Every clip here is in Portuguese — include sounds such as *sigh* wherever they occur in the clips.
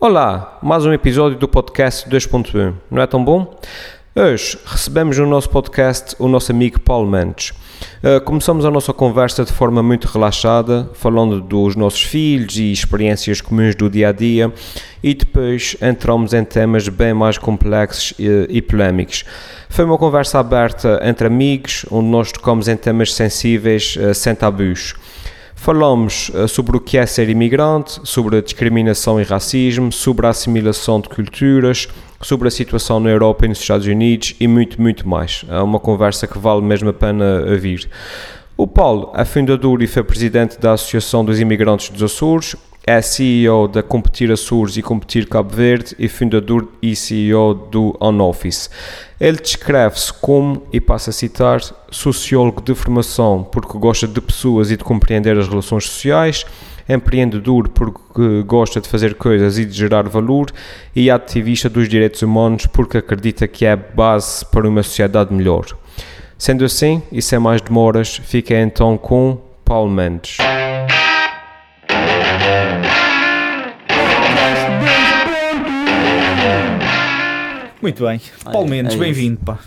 Olá, mais um episódio do podcast 2.1. Não é tão bom? Hoje recebemos no nosso podcast o nosso amigo Paulo Mendes. Uh, começamos a nossa conversa de forma muito relaxada, falando dos nossos filhos e experiências comuns do dia a dia, e depois entramos em temas bem mais complexos e, e polémicos. Foi uma conversa aberta entre amigos, onde nós tocamos em temas sensíveis uh, sem tabus. Falamos uh, sobre o que é ser imigrante, sobre a discriminação e racismo, sobre a assimilação de culturas, sobre a situação na Europa e nos Estados Unidos e muito, muito mais. É uma conversa que vale mesmo a pena ouvir. O Paulo é fundador e foi presidente da Associação dos Imigrantes dos Açores, é CEO da Competir Açores e Competir Cabo Verde e fundador e CEO do On Office. Ele descreve-se como, e passo a citar, sociólogo de formação porque gosta de pessoas e de compreender as relações sociais, empreendedor porque gosta de fazer coisas e de gerar valor, e ativista dos direitos humanos porque acredita que é base para uma sociedade melhor. Sendo assim, e sem mais demoras, fica então com Paulo Mendes. Muito bem. Paulo Mendes, é bem-vindo, pá.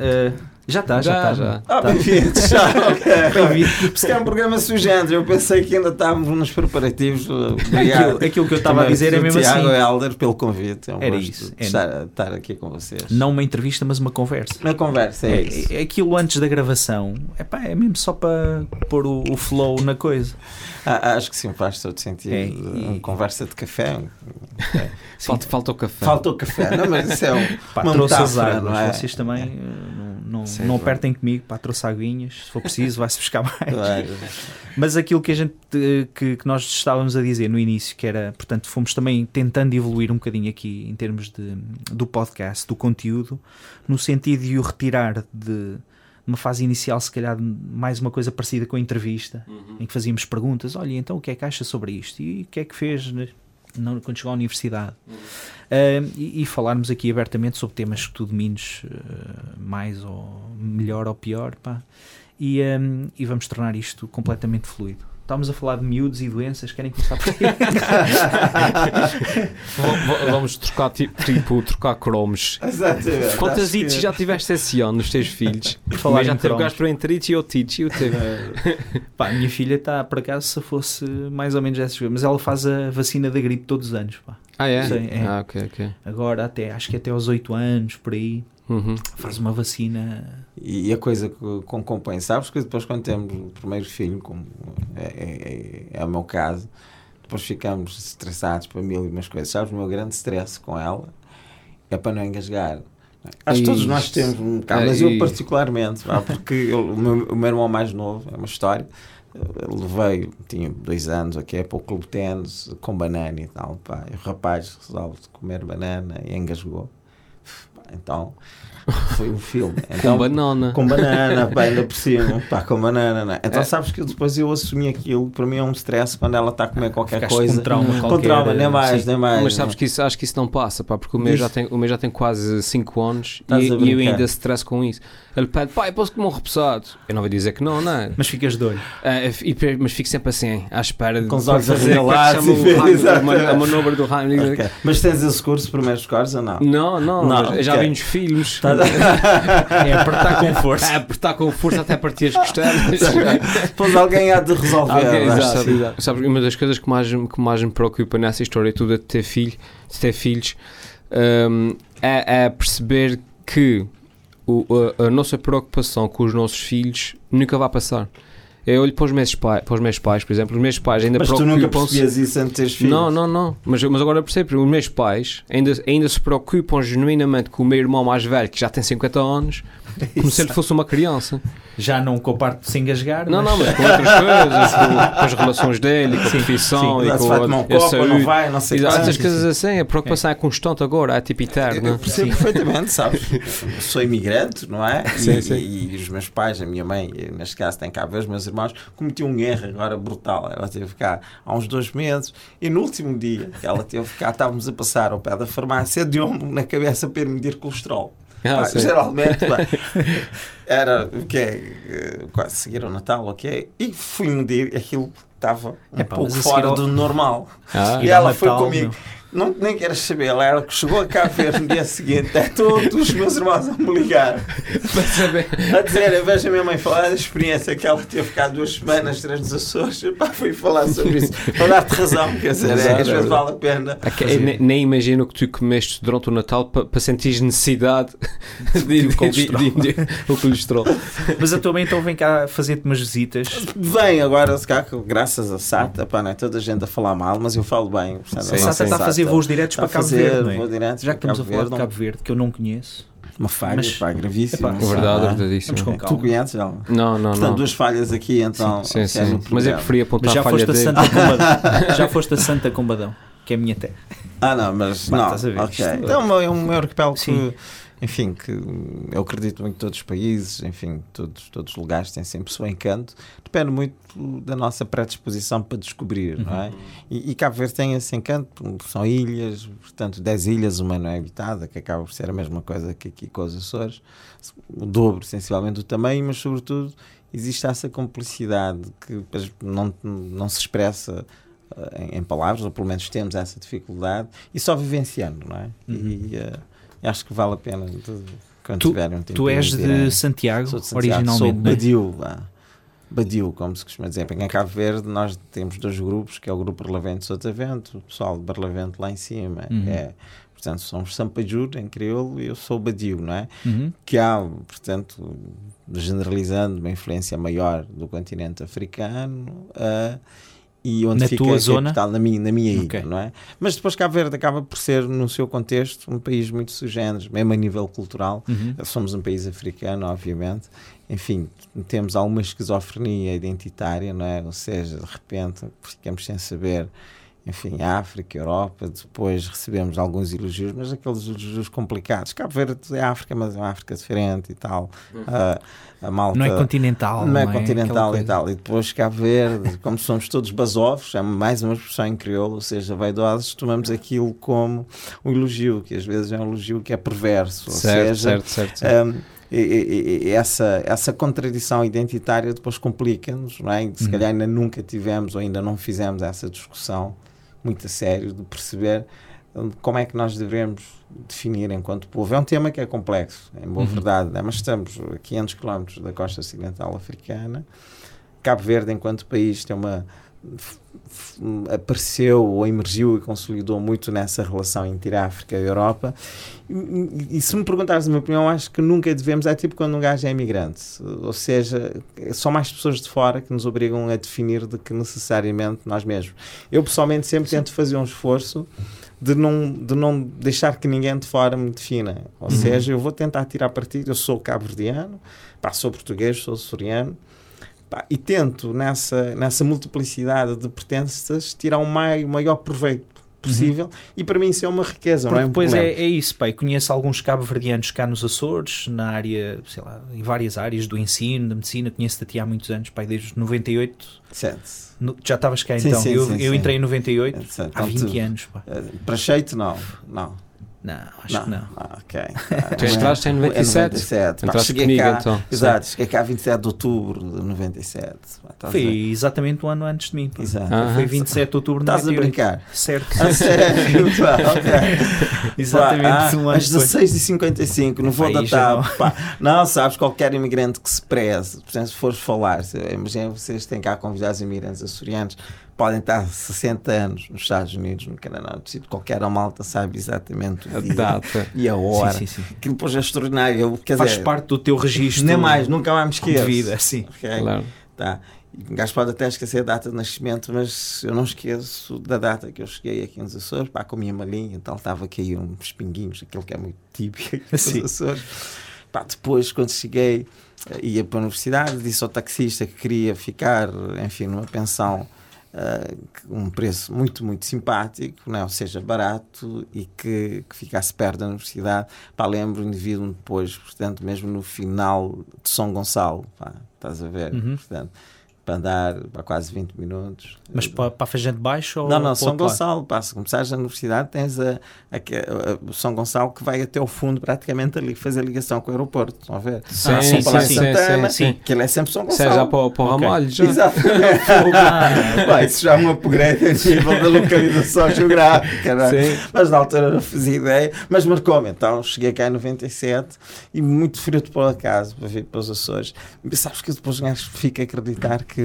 Uh, já está, já está. Já, Ah, Tá. bem-vindos. Já, ok. *laughs* Bem-vindo. Se é um programa sugente, eu pensei que ainda estávamos nos preparativos. Obrigado. Aquilo, aquilo que eu estava a dizer é mesmo Tiago assim. Helder pelo convite. É um Era gosto isso, é. estar, estar aqui com vocês. Não uma entrevista, mas uma conversa. Na conversa, é, isso. É, é aquilo antes da gravação. Epá, é mesmo só para pôr o, o flow na coisa. Ah, acho que sim, faz todo sentido. É, e- Uma conversa de café. *laughs* Falta, falta o café. Falta o café, não, mas isso é um, Pá, uma trouxe as metáfora, águas. não é? Vocês também uh, não, não, Sim, não claro. apertem comigo. Pá, trouxe aguinhas. Se for preciso, vai-se buscar mais. Claro. *laughs* Mas aquilo que a gente eh, que, que nós estávamos a dizer no início, que era, portanto, fomos também tentando evoluir um bocadinho aqui em termos de, do podcast, do conteúdo, no sentido de o retirar de uma fase inicial, se calhar mais uma coisa parecida com a entrevista, em que fazíamos perguntas, olha, então o que é que acha sobre isto? E o que é que fez né, não- quando chegou à universidade? Ah, e, e falarmos aqui abertamente sobre temas que tu domines ah, mais ou melhor ou pior, pá. E, ah, e vamos tornar isto completamente fluido. Estávamos a falar de miúdos e doenças, querem começar por aí? Vamos trocar, ti- tipo, trocar cromos. Exatamente. Quantas ites já tiveste esse ano nos teus filhos? falar já teve gastroenterite e otite. E eu teve. Pá, a minha filha está, por acaso, se fosse mais ou menos dessas mas ela faz a vacina da gripe todos os anos, pá. Ah, é? Sim, é. Ah, ok, ok. Agora até, acho que até aos 8 anos, por aí, Uhum. faz uma vacina. E a coisa que com compõe, sabes que depois quando temos o primeiro filho, como é, é, é o meu caso, depois ficamos estressados para mil e umas coisas. Sabes, o meu grande stress com ela é para não engasgar. Acho que todos nós temos um bocado, É, mas eu e- particularmente, pá, porque eu- o, meu, o meu irmão mais novo, é uma história, ele veio, tinha dois anos, aqui é para o clube de ténis, com banana e tal, pá, e o rapaz resolve comer banana e engasgou. Então, foi um filme. Então, Com banana. com banana, pá, ainda por cima, *laughs* pá, com banana, não é? Então É. sabes que depois eu assumi aquilo, para mim é um stress quando ela está a comer qualquer Ficaste coisa. com trauma Com qualquer, trauma, nem mais, sim. nem mais. Mas sabes que isso, acho que isso não passa, pá, porque o meu, Diz. já tem, o meu já tem quase 5 anos e, e eu ainda stress com isso. Ele pede, pai, posso comer um repousado? Eu não vou dizer que não, não é? Mas ficas de olho. Ah, e mas fico sempre assim, à espera de Com os olhos é arregalados *laughs* a manobra do Heimlich. Ok. Mas tens esse curso, primeiros scores ou não? Não, não, Não, eu já vi nos filmes. Tá- É apertar com *laughs* força. É apertar com força até partir as costelas. Depois alguém há de resolver. Alguém, é? exato, Sim. exato. Sabes, uma das coisas que mais, que mais me preocupa nessa história toda de ter, filho, de ter filhos hum, é, é perceber que o- a, a nossa preocupação com os nossos filhos nunca vai passar. Eu olho para os meus, pai, para os meus pais, por exemplo, os meus pais ainda Mas tu nunca preocupam-se. percebias isso antes de teres filhos? Não, não, não. Mas, mas agora percebo, os meus pais ainda, ainda se preocupam genuinamente com o meu irmão mais velho, que já tem 50 anos, como se ele fosse uma criança. Já não com a parte de se engasgar. Não, mas... não, mas com *laughs* outras coisas, com, com as relações dele, com a Sim, profissão sim. e com a, a copo ou não saúde. vai, não sei Exato, essas coisas assim, a preocupação é constante agora, é tipo eterna. Eu percebo perfeitamente, sabes? *laughs* Sou imigrante, não é? Sim, e, sim. e os meus pais, a minha mãe, neste caso tem cá ver os meus irmãos, cometiam um erro agora brutal. Ela teve cá há uns dois meses e no último dia que ela teve cá, estávamos a passar ao pé da farmácia, deu-me na cabeça para ir medir colesterol. Ah, Pá, geralmente pá, *laughs* era o que é quase seguir o Natal, ok? E fui medir, aquilo estava um É pá, pouco fora ao- do normal. Ah, E ela foi Natal, comigo. Não, nem queres saber, ela era que chegou a cá ver no dia seguinte, é todos os meus irmãos a me ligar. Para saber. A dizer, eu vejo a minha mãe falar da experiência que ela teve cá duas semanas, três nos Açores, pá, fui falar sobre isso. Para dar-te razão, quer dizer, é, às é vezes vale a pena. Ok, eu ne- nem imagino o que tu comeste durante o Natal para, para sentir necessidade *laughs* de, de, de, colesterol. de- de- o colesterol. Mas a tua mãe então vem cá fazer-te umas visitas. Bem, agora, se cá, graças a SATA, pá, não é toda a gente a falar mal, mas eu falo bem. portanto, Sim, A Sata está a fazer voos diretos para Cabo fazer Verde, é? Já que estamos a falar de Cabo Verde, que eu não conheço. Uma falha, Mas- pá, gravíssima. Epá, sabe? Verdade, Ah, Tu conheces ela? Não, não, Portanto, não. duas falhas aqui, então. Sim, é sim. no Mas eu preferia Mas apontar já a falha foste, a. Santa Combadão. *laughs* já foste a Santa Combadão, que é a minha terra. Ah, não, mas Bah, não. estás a ver, ok. isto- Então é um arquipélago que, Sim. Enfim, que eu acredito muito que todos os países, enfim, todos, todos os lugares têm sempre o seu encanto. Depende muito da nossa predisposição para descobrir, não Uhum. é? E, e Cabo Verde tem esse encanto, são ilhas, portanto, 10 ilhas, uma não é habitada, que acaba por ser a mesma coisa que aqui com os Açores, o dobro, sensivelmente, do tamanho, mas, sobretudo, existe essa complicidade que não, não se expressa eh, em, em palavras, ou pelo menos temos essa dificuldade, e só vivenciando, não é? E eh, acho que vale a pena quando Tu- tiverem um tempo. Tu és de Santiago, Sou de Santiago, sou originalmente, não é? Badiu, vá. Badiu, como se costuma dizer. Em Cabo Verde nós temos dois grupos, que é o grupo Barlavento e Sotavento, o pessoal de Barlavento lá em cima. Uhum. É, portanto, somos Sampajur em crioulo e eu sou Badiu, não é? Uhum. que há, portanto, generalizando, uma influência maior do continente africano ah, e onde Na fica tua a zona? capital, na minha, na minha ilha, Ok. não é? Mas depois Cabo Verde acaba por ser, no seu contexto, um país muito sugênero, mesmo a nível cultural. Uhum. Somos um país africano, obviamente. Enfim, temos alguma esquizofrenia identitária, não é? Ou seja, de repente ficamos sem saber, enfim, África, Europa, depois recebemos alguns elogios, mas aqueles elogios complicados. Cabo Verde é África, mas é uma África diferente e tal. Ah, a malta Não é continental. não é Aquela continental e tal. E depois Cabo Verde, como somos todos basovos, é mais uma expressão em crioulo, ou seja, vaidosos, tomamos aquilo como um elogio, que às vezes é um elogio que é perverso. Ou Certo, seja, certo, certo, certo. um, e, e- e essa, essa contradição identitária depois complica-nos, não é? Se Uhum. calhar ainda nunca tivemos ou ainda não fizemos essa discussão muito a sério de perceber hum, como é que nós devemos definir enquanto povo. É um tema que é complexo, em boa Uhum. verdade, né? mas estamos a 500 km da costa ocidental africana. Cabo Verde, enquanto país, tem uma apareceu ou emergiu e consolidou muito nessa relação entre a África e a Europa. E, e- se me perguntares a minha opinião, acho que nunca devemos. É tipo quando um gajo é imigrante, ou seja, são mais pessoas de fora que nos obrigam a definir do que necessariamente nós mesmos. Eu pessoalmente sempre tento fazer um esforço de não, de não deixar que ninguém de fora me defina. Ou seja, eu vou tentar tirar partido. Eu sou cabo-verdiano, sou português, sou açoriano. Pá, e tento nessa, nessa multiplicidade de pertences tirar o mai- maior proveito possível e para mim isso é uma riqueza, não Porque é um depois problema. é, é isso, pai. Conheço alguns cabo-verdianos cá nos Açores, na área, sei lá, em várias áreas do ensino, da medicina. Conheço-te há muitos anos, pai, desde 98. Certo. No- já estavas cá Sim, então. sim, eu sim, eu entrei em 98, Certo. há Então, 20 tu- anos, pá. eh, Para jeito, não. Não. Não, acho que não. Ah, ok. Tu entraste em 97? 97. Pá, Entraste cheguei comigo, cá, então. Exato, cheguei cá 27 de outubro de 97. Pá, estás a Foi exatamente um ano antes de mim. pá. Exato. Ah. Foi 27 de outubro de Estás a 98. brincar? Certo. A sério? *laughs* Pá, ok. *laughs* Exatamente Pá, um ah, ano Às depois. 16h55, não vou datar. Pá. Não, sabes, qualquer imigrante que se preze, por exemplo, se fores falar, imagina vocês têm cá convidados imigrantes açorianos, podem estar 60 anos nos Estados Unidos, no Canadá, no sítio qualquer a malta sabe exatamente A o dia data. *laughs* e a hora. Sim, sim, sim. Aquilo depois é extraordinário. Eu, quer Faz dizer, parte do teu registro nem mais, nunca mais me de esqueço. vida. Sim. Ok? Claro. Tá. Um gajo pode até esquecer a data de nascimento, mas eu não esqueço da data que eu cheguei aqui nos Açores, pá, com a minha malinha e tal, estava aqui uns pinguinhos, aquilo que é muito típico aqui nos Sim. Açores. Pá, depois, quando cheguei, eh, ia para a universidade, disse ao taxista que queria ficar, enfim, numa pensão que- um preço muito, muito simpático, não é? ou seja, barato e que, que ficasse perto da universidade. Pá, lembro o indivíduo depois, portanto, mesmo no final de São Gonçalo, pá, estás a ver? Uhum. Portanto, para andar para quase 20 minutos. Mas para, para a Baixo ou Não, não, para o São? Gonçalo, pá, se começares a universidade tens a, a, a- o São Gonçalo que vai até ao fundo praticamente ali fazer ligação com o aeroporto, estão a ver? Sim, Ah, São sim, sim, Santana, sim, sim. que ele é sempre São Gonçalo. Seja para, o- para o. Ramalho já. Exatamente. *laughs* Isso já é um upgrade a nível da localização geográfica, não é? Sim. Mas na altura não fazia ideia, mas marcou-me. Então cheguei cá em 97 e muito fruto por acaso para vir para os Açores. E sabes que depois o gajo fica a acreditar que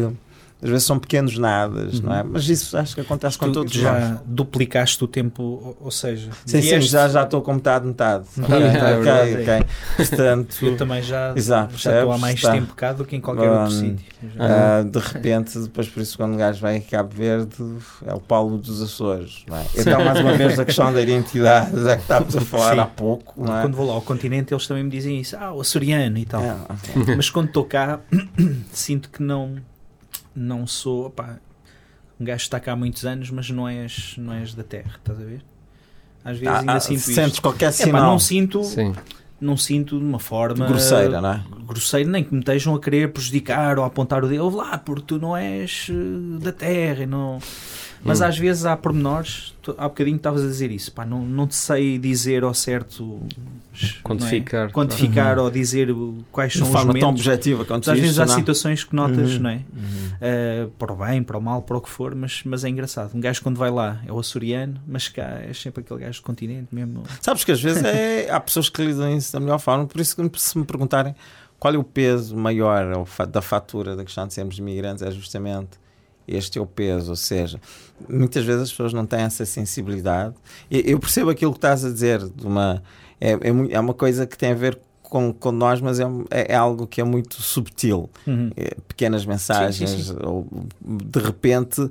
às vezes são pequenos nadas, não é? Mas isso acho que acontece com todos já nós. duplicaste o tempo, ou- seja, Sim, sim, já já estou com metade, metade. Metade, metade, ok, verdade. ok. Portanto, eu também já, Exato, já estou há mais Tá. tempo cá do que em qualquer outro Hum, sítio. Ah, de repente, depois por isso quando o gajo vai a Cabo Verde é o Paulo dos Açores, não é? Então mais uma vez a questão da identidade, já que estávamos a falar Sim. há pouco, não é? Quando vou lá ao continente, eles também me dizem isso, ah, o açoriano e tal. É, Mas quando estou cá, *clears throat* sinto que não, não sou. Opá, um gajo está cá há muitos anos, mas não és, não és da terra, estás a ver? Às vezes Ah, ainda ah, sinto sentes isto. qualquer É, pá, sinal não sinto, Sim. não sinto de uma forma grosseira, não é? grosseira, nem que me estejam a querer prejudicar ou a apontar o dedo, "Ouve lá, porque tu não és eh, da terra e não. Mas Hum. às vezes há pormenores, tu, há bocadinho estavas a dizer isso, pá, não, não te sei dizer ao certo Quantificar. é? quantificar ou dizer quais De são os forma tão momentos. objetiva quanto às vezes há não? situações que notas, Uhum. não é? Uhum. Uh, para o bem, para o mal, para o que for, mas, mas é engraçado. Um gajo quando vai lá é o açoriano, mas cá é sempre aquele gajo do continente mesmo. Sabes que às vezes é- *laughs* há pessoas que lidam isso da melhor forma, por isso que se me perguntarem qual é o peso maior da fatura da questão de sermos imigrantes, é justamente este é o peso, ou seja, muitas vezes as pessoas não têm essa sensibilidade. Eu percebo aquilo que estás a dizer, de uma, é, é, é uma coisa que tem a ver com, com nós, mas é, é- é algo que é muito subtil. É, pequenas mensagens, Sim, sim, sim. ou de repente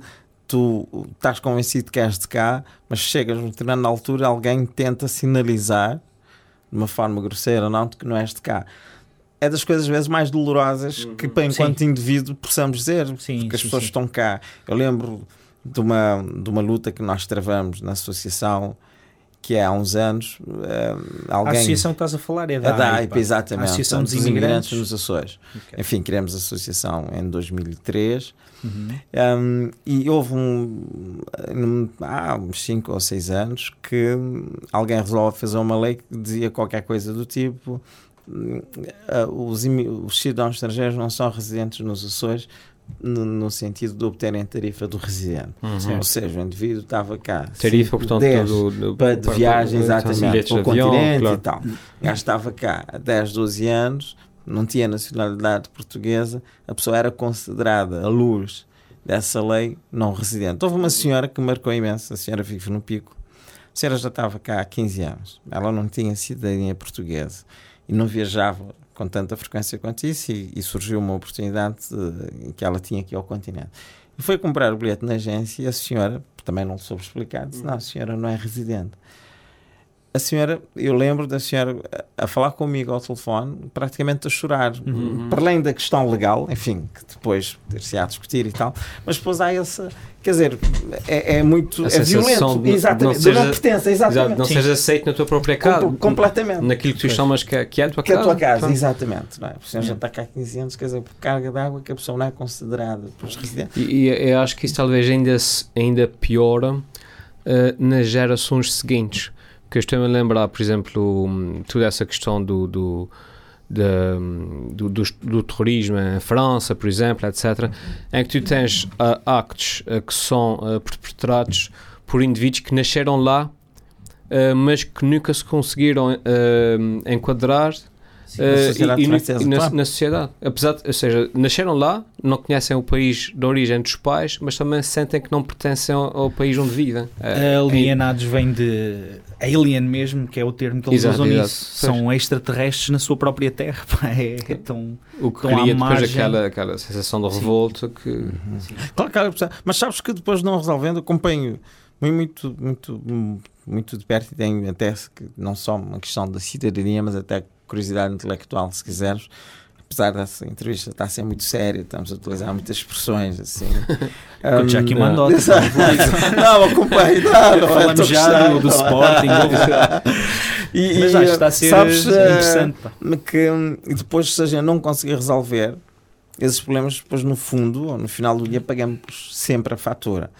tu estás convencido que és de cá, mas chegas numa determinada altura, alguém tenta sinalizar de uma forma grosseira ou não, que não és de cá. É das coisas às vezes mais dolorosas que, para enquanto indivíduo, possamos dizer, Sim, porque as sim, pessoas sim. estão cá. Eu lembro de uma, de uma luta que nós travamos na associação, que é há uns anos, eh, A alguém. associação que estás a falar é É da, da AIPA. Exatamente. A Associação Portanto, dos Imigrantes. nos Açores. Ok. Enfim, criamos a associação em 2003 Uhum. um, e houve um, há uns 5 ou 6 anos que alguém resolve fazer uma lei que dizia qualquer coisa do tipo os, imi- os cidadãos estrangeiros não são residentes nos Açores no, no sentido de obterem tarifa do residente. Uhum. Ou seja, o indivíduo estava cá. Tarifa, cinco, portanto, dez do, do, para de viagem, exatamente, para o de avião, continente claro. e tal. O gajo estava cá há 10, 12 anos, não tinha nacionalidade portuguesa, a pessoa era considerada, à luz dessa lei, não residente. Houve uma senhora que marcou imenso, a senhora vive no Pico, a senhora já estava cá há 15 anos, ela não tinha cidadania portuguesa e não viajava com tanta frequência quanto isso e, e surgiu uma oportunidade eh, que ela tinha aqui ao continente. E foi comprar o bilhete na agência e a senhora, também não soube explicar, disse, não, a senhora não é residente. A senhora, eu lembro da senhora a, a falar comigo ao telefone, praticamente a chorar, Uhum. para além da questão legal, enfim, que depois ter-se a discutir e tal, mas depois há essa, quer dizer, é, é muito, A é violento, de exatamente, não de não seja- pertença, exatamente. não Sim. sejas aceito na tua própria casa, Com- completamente. naquilo que tu chamas que é, que é a tua Que é casa. a tua casa, exatamente. Não é? Senhor já está cá há 15 anos, quer dizer, por carga de água que a pessoa não é considerada pelos residentes. E, e eu acho que isso talvez ainda, ainda piora eh, nas gerações seguintes. Porque eu estou-me a lembrar, por exemplo, hum, toda essa questão do, do, da- do, do, do terrorismo em França, por exemplo, etc., em que tu tens ah, actos ah, que são ah, perpetrados por indivíduos que nasceram lá, mas que nunca se conseguiram ah, enquadrar Na eh, sociedade e, e francesa, e na, claro. na sociedade. Apesar de, ou seja, nasceram lá, não conhecem o país de origem dos pais, mas também sentem que não pertencem ao, ao país onde vivem. Eh, Alienados vem de alien mesmo, que é o termo que eles Exato, usam exato. nisso. São extraterrestres na sua própria terra. *laughs* É, é tão. o que estão à cria depois aquela, aquela sensação de Sim. revolta que. Uhum. Claro, claro, mas sabes que depois não resolvendo, acompanho muito, muito, muito de perto e tenho até que não só uma questão da cidadania, mas até curiosidade intelectual, se quiseres. Apesar dessa entrevista estar a ser muito séria, estamos a utilizar muitas expressões assim. *laughs* Quando já Hum, mandou. *laughs* Não, acompanho, não, não, Falamos a já do, do. Sporting. *laughs* E, Mas e, já está a ser sabes, eh, eh, interessante. pá. que hum, depois se a gente não conseguir resolver esses problemas depois no fundo, ou no final do dia, pagamos sempre a fatura.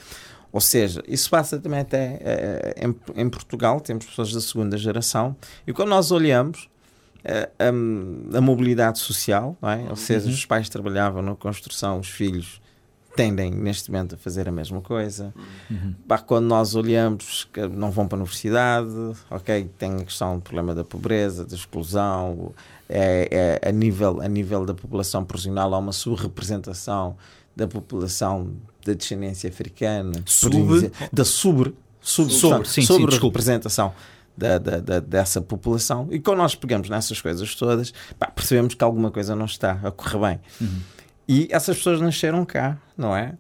Ou seja, isso passa também até eh, em, em, Portugal, temos pessoas da segunda geração, e quando nós olhamos eh, a, a, mobilidade social, é? ou seja, uhum. os pais trabalhavam na construção, os filhos tendem neste momento a fazer a mesma coisa. Uhum. quando nós olhamos que não vão para a universidade, ok, tem a questão do problema da pobreza, da exclusão, é, é, a, nível, a nível da população profissional há uma subrepresentação da população da descendência africana, sub, da sobre, sub, sobre, sim, sobre sim, representação da, da, da, dessa população. E quando nós pegamos nessas coisas todas, pá, percebemos que alguma coisa não está a correr bem. Uhum. E essas pessoas nasceram cá, não é?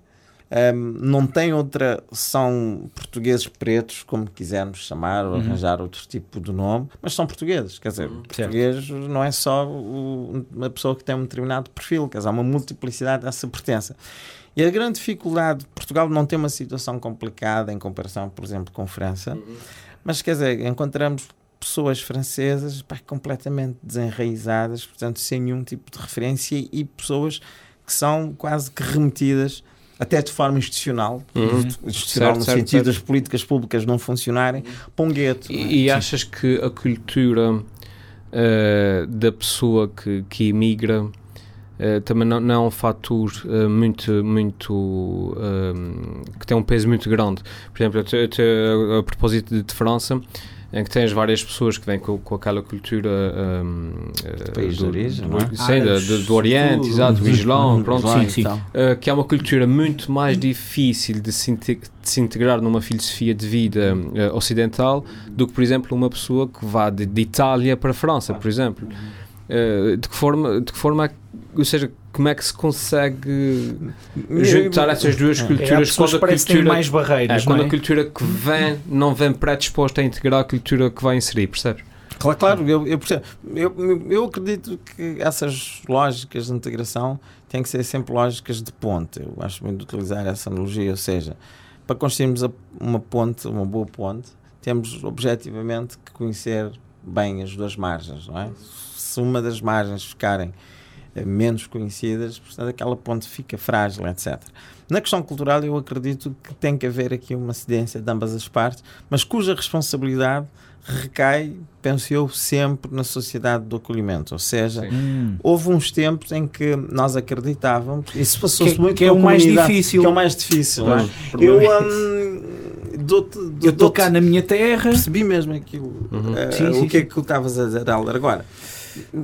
Um, não tem outra, são portugueses pretos, como quisermos chamar, ou uhum. arranjar outro tipo de nome, mas são portugueses. Quer dizer, uhum. português não é só o, uma pessoa que tem um determinado perfil, quer dizer, há uma multiplicidade dessa pertença. E a grande dificuldade, Portugal não tem uma situação complicada em comparação, por exemplo, com França, uhum. Mas quer dizer, encontramos pessoas francesas pá, completamente desenraizadas, portanto, sem nenhum tipo de referência e pessoas que são quase que remetidas até de forma institucional, uhum. institucional certo, no certo, sentido certo. das políticas públicas não funcionarem, para um gueto. E, é? e achas que a cultura uh, da pessoa que, que emigra uh, também não, não, é um fator uh, muito, muito que tem um peso muito grande? Por exemplo, a, a, a propósito de, de França, em que tens várias pessoas que vêm com, com aquela cultura um, do país do, de origem, do, é? sim, do, do, do, Oriente, exato, do Islão, pronto, sim, sim. Uh, que é uma cultura muito mais difícil de se, de se integrar numa filosofia de vida uh, ocidental do que, por exemplo, uma pessoa que vá de, de Itália para a França, por exemplo. Uh, de que forma, de que forma, ou seja, como é que se consegue juntar essas duas é, culturas é, quando a cultura mais barreiras, é, quando é? a cultura que vem não vem predisposta a integrar a cultura que vai inserir, percebes? Claro, claro eu, eu, eu, eu acredito que essas lógicas de integração têm que ser sempre lógicas de ponte. Eu acho muito de utilizar essa analogia, ou seja, para construirmos uma ponte, uma boa ponte, temos objetivamente que conhecer bem as duas margens, não é? Se uma das margens ficarem eh, menos conhecidas, portanto aquela ponte fica frágil, etc. Na questão cultural eu acredito que tem que haver aqui uma cedência de ambas as partes, mas cuja responsabilidade recai, penso eu, sempre na sociedade do acolhimento. Ou seja, hum. houve uns tempos em que nós acreditávamos, isso passou-se muito que é o mais difícil. Que é o mais difícil. É? Eu, um, eu estou cá na minha terra. Percebi mesmo aquilo. Uhum. Uh, sim, sim, o que é que tu estavas a dizer, Alder? Agora,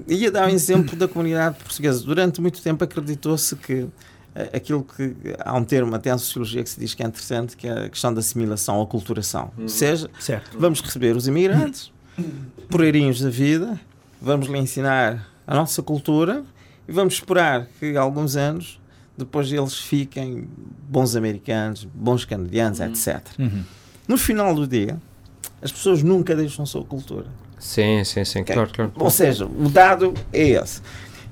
ia dar um exemplo da comunidade portuguesa. Durante muito tempo acreditou-se que eh, aquilo que há um termo até em sociologia que se diz que é interessante, que é a questão da assimilação ou aculturação. Ou uhum. seja, certo. vamos receber os imigrantes, poreirinhos da vida, vamos lhe ensinar a nossa cultura e vamos esperar que alguns anos depois eles fiquem bons americanos, bons canadianos, uhum. etc. Uhum. No final do dia, as pessoas nunca deixam a sua cultura. Sim, sim, sim, okay. claro, claro. Ou seja, o dado é esse.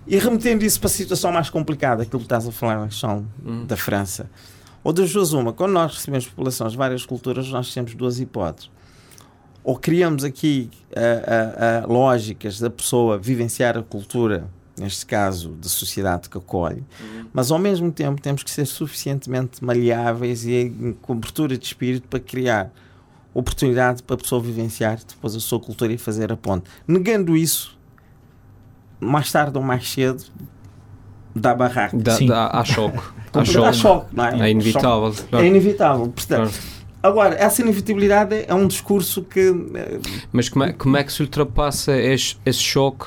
E remetendo isso para a situação mais complicada, aquilo que estás a falar na questão hum. da França, ou das duas uma, quando nós recebemos populações de várias culturas, nós temos duas hipóteses. Ou criamos aqui uh, uh, uh, lógicas da pessoa vivenciar a cultura, neste caso, da sociedade que acolhe, uhum. mas ao mesmo tempo temos que ser suficientemente maleáveis e com abertura de espírito para criar oportunidade para a pessoa vivenciar depois a sua cultura e fazer a ponte. Negando isso, mais tarde ou mais cedo, dá barraco. Dá, dá, há choque. *laughs* há choque. Há choque não é? É inevitável. Claro. É inevitável. Portanto, claro. Agora, essa inevitabilidade é um discurso que. Eh, Mas como é, como é que se ultrapassa esse, esse choque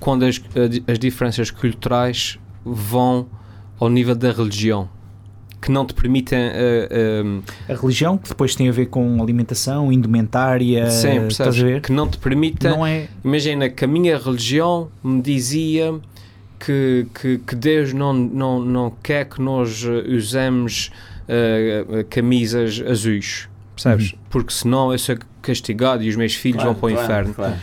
quando as, as diferenças culturais vão ao nível da religião? Que não te permitem. Uh, uh, a religião, que depois tem a ver com alimentação, indumentária, sim, estás a ver? Que não te permita. Não é... Imagina que a minha religião me dizia que, que, que Deus não, não, não quer que nós usemos uh, camisas azuis, percebes? Uhum. Porque senão eu sou castigado e os meus filhos claro, vão para o claro, inferno. Claro.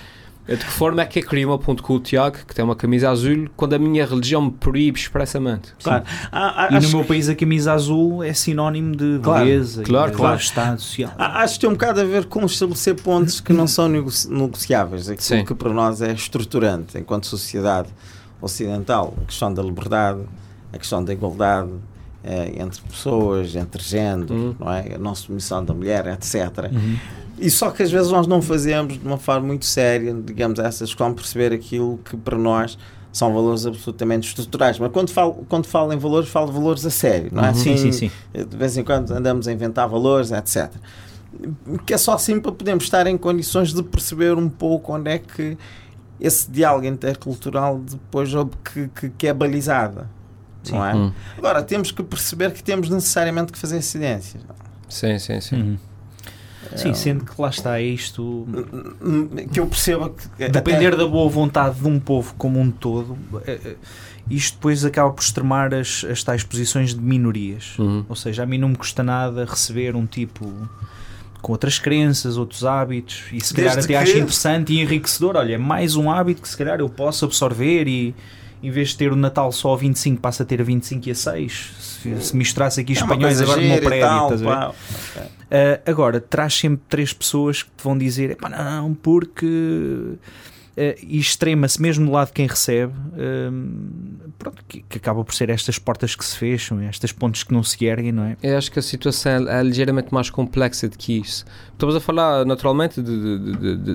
De que forma é que eu queria uma ponto com o Tiago, que tem uma camisa azul, quando a minha religião me proíbe expressamente? Claro. Ah, ah, e no meu país a camisa azul é sinónimo de beleza claro, e claro. estado social. Ah, acho que tem um bocado a ver com estabelecer pontos que não são negociáveis, aquilo Sim. que para nós é estruturante enquanto sociedade ocidental, a questão da liberdade, a questão da igualdade eh, entre pessoas, entre géneros, Uhum. não é? a não submissão da mulher, etc. Uhum. E só que às vezes nós não fazemos de uma forma muito séria, digamos, essa questão de perceber aquilo que para nós são valores absolutamente estruturais. Mas quando falo, quando falo em valores, falo de valores a sério, não é? Uhum. Sim, Assim, sim, sim. De vez em quando andamos a inventar valores, etc. Que é só assim para podermos estar em condições de perceber um pouco onde é que esse diálogo intercultural depois que, que, que é balizada. Não é? Hum. Agora, temos que perceber que temos necessariamente que fazer incidências. Sim, sim, sim. Uhum. É Sim, sendo que lá está isto. Que eu perceba que. Depender da boa vontade de um povo como um todo, isto depois acaba por extremar as, as tais posições de minorias. Uhum. Ou seja, a mim não me custa nada receber um tipo com outras crenças, outros hábitos, e se calhar Desde até que- acho interessante e enriquecedor. Olha, é mais um hábito que se calhar eu posso absorver e em vez de ter o Natal só a 25, passa a ter a 25 e a 6. Se, se misturasse aqui É espanhóis agora no meu prédio, tal, estás a ver? pá. Uh, agora, traz sempre três pessoas que te vão dizer: "Epá, não, porque. uh, e extrema-se mesmo do lado de quem recebe, um, pronto, que, que acaba por ser estas portas que se fecham, estas pontes que não se erguem, não é? Eu acho que a situação é, é ligeiramente mais complexa do que isso. Estamos a falar naturalmente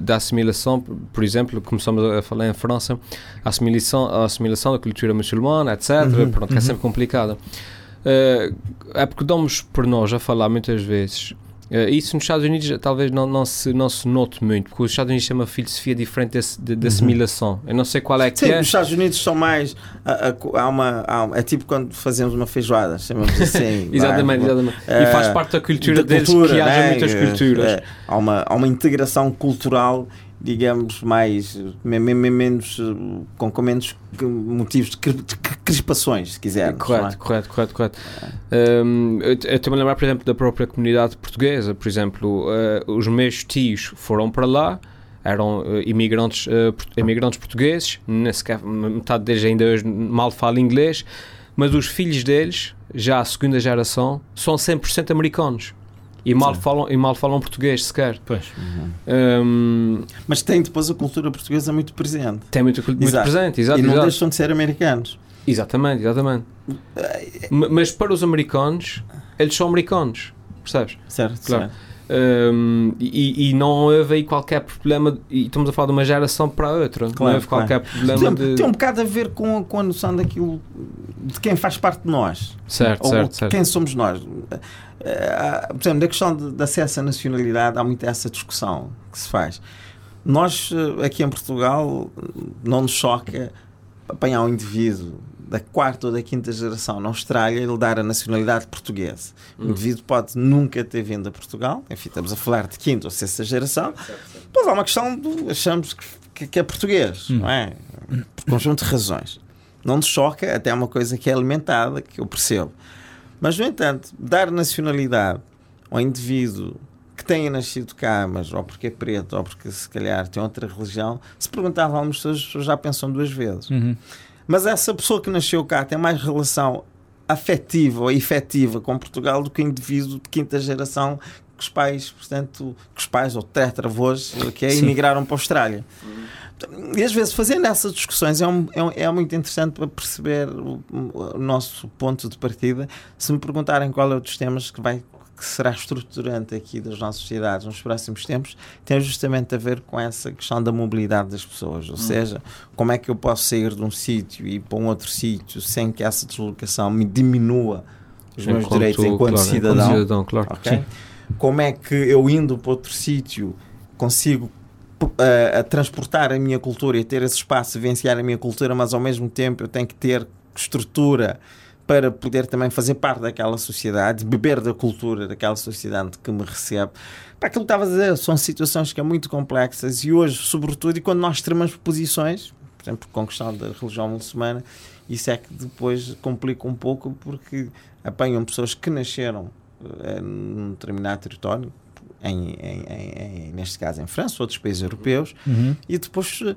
da assimilação, por- exemplo, começamos a falar em França, a assimilação, a assimilação da cultura muçulmana, etc. Uhum, Pronto, que é sempre complicada. Eh, é porque damos por nós a falar muitas vezes. Eh, isso nos Estados Unidos talvez não, não, se, não se note muito, porque os Estados Unidos têm uma filosofia diferente desse- de, de assimilação. Eu não sei qual é que Sim, é. os Estados Unidos são mais. Há, uma, há uma- é tipo quando fazemos uma feijoada, chamamos assim. *laughs* Exatamente, vai, exatamente. Eh, e faz parte da cultura da deles cultura, que haja né? muitas Eh, culturas. eh, há, uma, há uma integração cultural, digamos, mais. me- me- me- menos. com, com menos motivos de cri- de crispações, se quisermos. não é? Correto, correto, correto, correto. Um, eu a lembrar, por exemplo, da própria comunidade portuguesa. Por exemplo, uh, os meus tios foram para lá, eram uh, imigrantes, uh, imigrantes portugueses, sequer, metade deles ainda hoje mal fala inglês, mas os filhos deles, já a segunda geração, são 100% americanos. E mal, Sim. falam, e mal falam português sequer. Pois. Um, Mas tem depois a cultura portuguesa muito presente. tem muito, muito Exato. presente, exato, e não exato. deixam de ser americanos. Exatamente, exatamente. Ma- Mas para os americanos, eles são americanos, percebes? Certo? Claro. certo. Um, e, e não houve aí qualquer problema, e estamos a falar de uma geração para a outra, não Claro, houve qualquer problema Tem, de. tem um bocado a ver com, com a noção daquilo de quem faz parte de nós. Certo, ou certo, certo. quem somos nós. Eh, Por exemplo, da questão de, de acesso à nacionalidade, há muito essa discussão que se faz. Nós, eh, aqui em Portugal, não nos choca apanhar um indivíduo da quarta ou da quinta geração na Austrália lhe dar a nacionalidade portuguesa. O Hum. indivíduo pode nunca ter vindo a Portugal, enfim, estamos a falar de quinta ou sexta geração, pois há uma questão de achamos que, que- é português, Hum. não é? Por conjunto de razões. Não nos choca, até é uma coisa que é alimentada, que eu percebo. Mas, no entanto, dar nacionalidade ao indivíduo que tenha nascido cá, mas ou porque é preto, ou porque se calhar tem outra religião, se algumas pessoas, as pessoas já pensam duas vezes. Uhum. Mas essa pessoa que nasceu cá tem mais relação afetiva ou efetiva com Portugal do que o indivíduo de quinta geração que os pais, portanto, que os pais ou tetravôs que é, emigraram para a Austrália. E às vezes fazendo essas discussões é, um- é, é muito interessante para perceber o, o nosso ponto de partida. Se me perguntarem qual é um dos temas que vai que será estruturante aqui das nossas sociedades nos próximos tempos, tem justamente a ver com essa questão da mobilidade das pessoas, ou seja, como é que eu posso sair de um sítio e ir para um outro sítio sem que essa deslocação me diminua os meus Enquanto- direitos enquanto claro, cidadão. enquanto cidadão, claro. Ok? Sim. Como é que eu indo para outro sítio consigo eh, a transportar a minha cultura e ter esse espaço, vivenciar a minha cultura, mas ao mesmo tempo eu tenho que ter estrutura para poder também fazer parte daquela sociedade, beber da cultura daquela sociedade que me recebe. Para aquilo que estava a dizer, são situações que são muito complexas e hoje, sobretudo, e quando nós extremamos posições, por exemplo, com a questão da religião muçulmana, isso é que depois complica um pouco porque apanham pessoas que nasceram eh, num determinado território, em, em- em- em- neste caso em França, outros países europeus, Uhum. e depois, eh,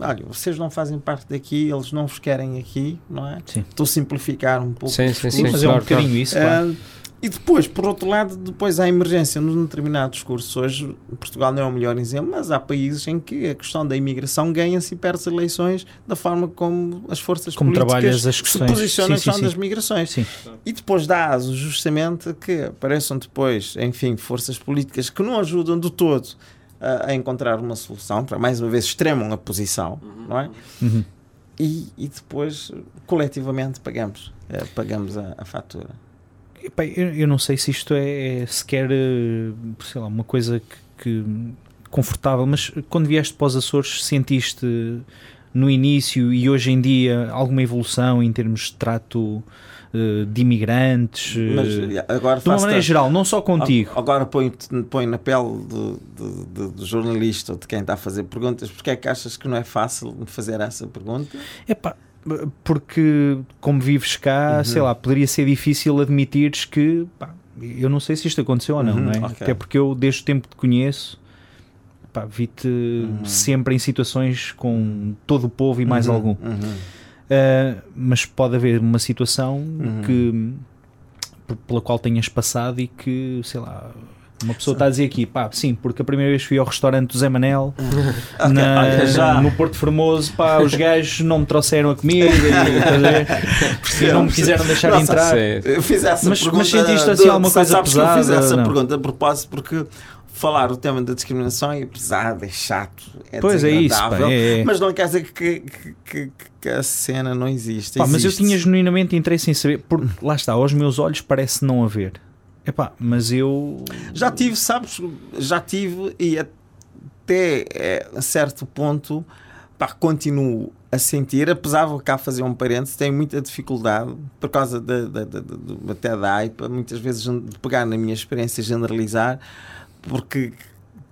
olha, vocês não fazem parte daqui, eles não vos querem aqui, não é? Sim. Estou a simplificar um pouco. Sim, sim. Sim, mas é um claro, bocadinho isso, claro. Ah, E depois, por outro lado, depois há emergência num determinado discurso. Hoje, Portugal não é o melhor exemplo, mas há países em que a questão da imigração ganha-se e perde eleições da forma como as forças Como políticas as se posicionam Sim, sim, sim. das migrações. Sim. E depois dá aso justamente que apareçam depois, enfim, forças políticas que não ajudam de todo a, a encontrar uma solução, para mais uma vez extremam a posição, não é? Uhum. E, e depois, coletivamente, pagamos, eh, pagamos a, a fatura. Eu, eu não sei se isto é, é sequer eh, sei lá, uma coisa que, que confortável, mas quando vieste para os Açores sentiste no início e hoje em dia alguma evolução em termos de trato eh, de imigrantes eh, Mas agora de uma maneira geral, não só contigo. Agora põe, põe na pele do, do, do- jornalista ou de quem está a fazer perguntas, porque é que achas que não é fácil fazer essa pergunta? Epá, porque como vives cá, Uhum. sei lá, poderia ser difícil admitires que pá, eu não sei se isto aconteceu ou não, Uhum, não é? ok. Até porque eu desde o tempo que te conheço pá, vi-te Uhum. sempre em situações com todo o povo e mais Uhum, algum. uhum. Uh, mas pode haver uma situação Uhum. que pela qual tenhas passado e que, sei lá, uma pessoa está a dizer aqui, pá, sim, porque a primeira vez fui ao restaurante do Zé Manel *laughs* na- no Porto Formoso, pá, os gajos não me trouxeram a comida e, *laughs* não me quiseram deixar Nossa, entrar. Eu fiz essa Mas- pergunta. mas sentiste assim de- alguma coisa sabes que eu fiz pesada, essa não? pergunta a propósito porque falar o tema da discriminação é pesado, é chato, é Pois é isso, pá, desagradável, é, é. mas não quer dizer que, que, que- que a cena não existe. Pá, mas eu existe. tinha genuinamente interesse em saber, porque *laughs* lá está, aos meus olhos parece não haver. Epá, mas eu Já tive, sabes, já tive e até é, a certo ponto pá, continuo a sentir, apesar de cá fazer um parênteses, tenho muita dificuldade por causa da, da, da, da- até da AIPA, muitas vezes de pegar na minha experiência e generalizar, porque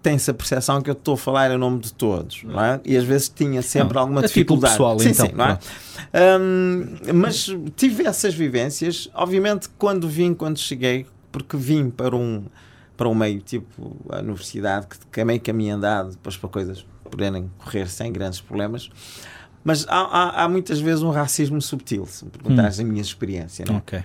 tem-se a percepção que eu estou a falar em nome de todos, não é? E às vezes tinha sempre Não, alguma a título dificuldade. pessoal, sim, então, sim, não é? Hum, mas tive essas vivências, obviamente quando vim, quando cheguei, porque vim para um para um meio tipo a universidade, que, que é meio caminho andado depois para coisas poderem correr sem grandes problemas. Mas há, há, há muitas vezes um racismo subtil, se me perguntares a minha experiência, não é? Ok.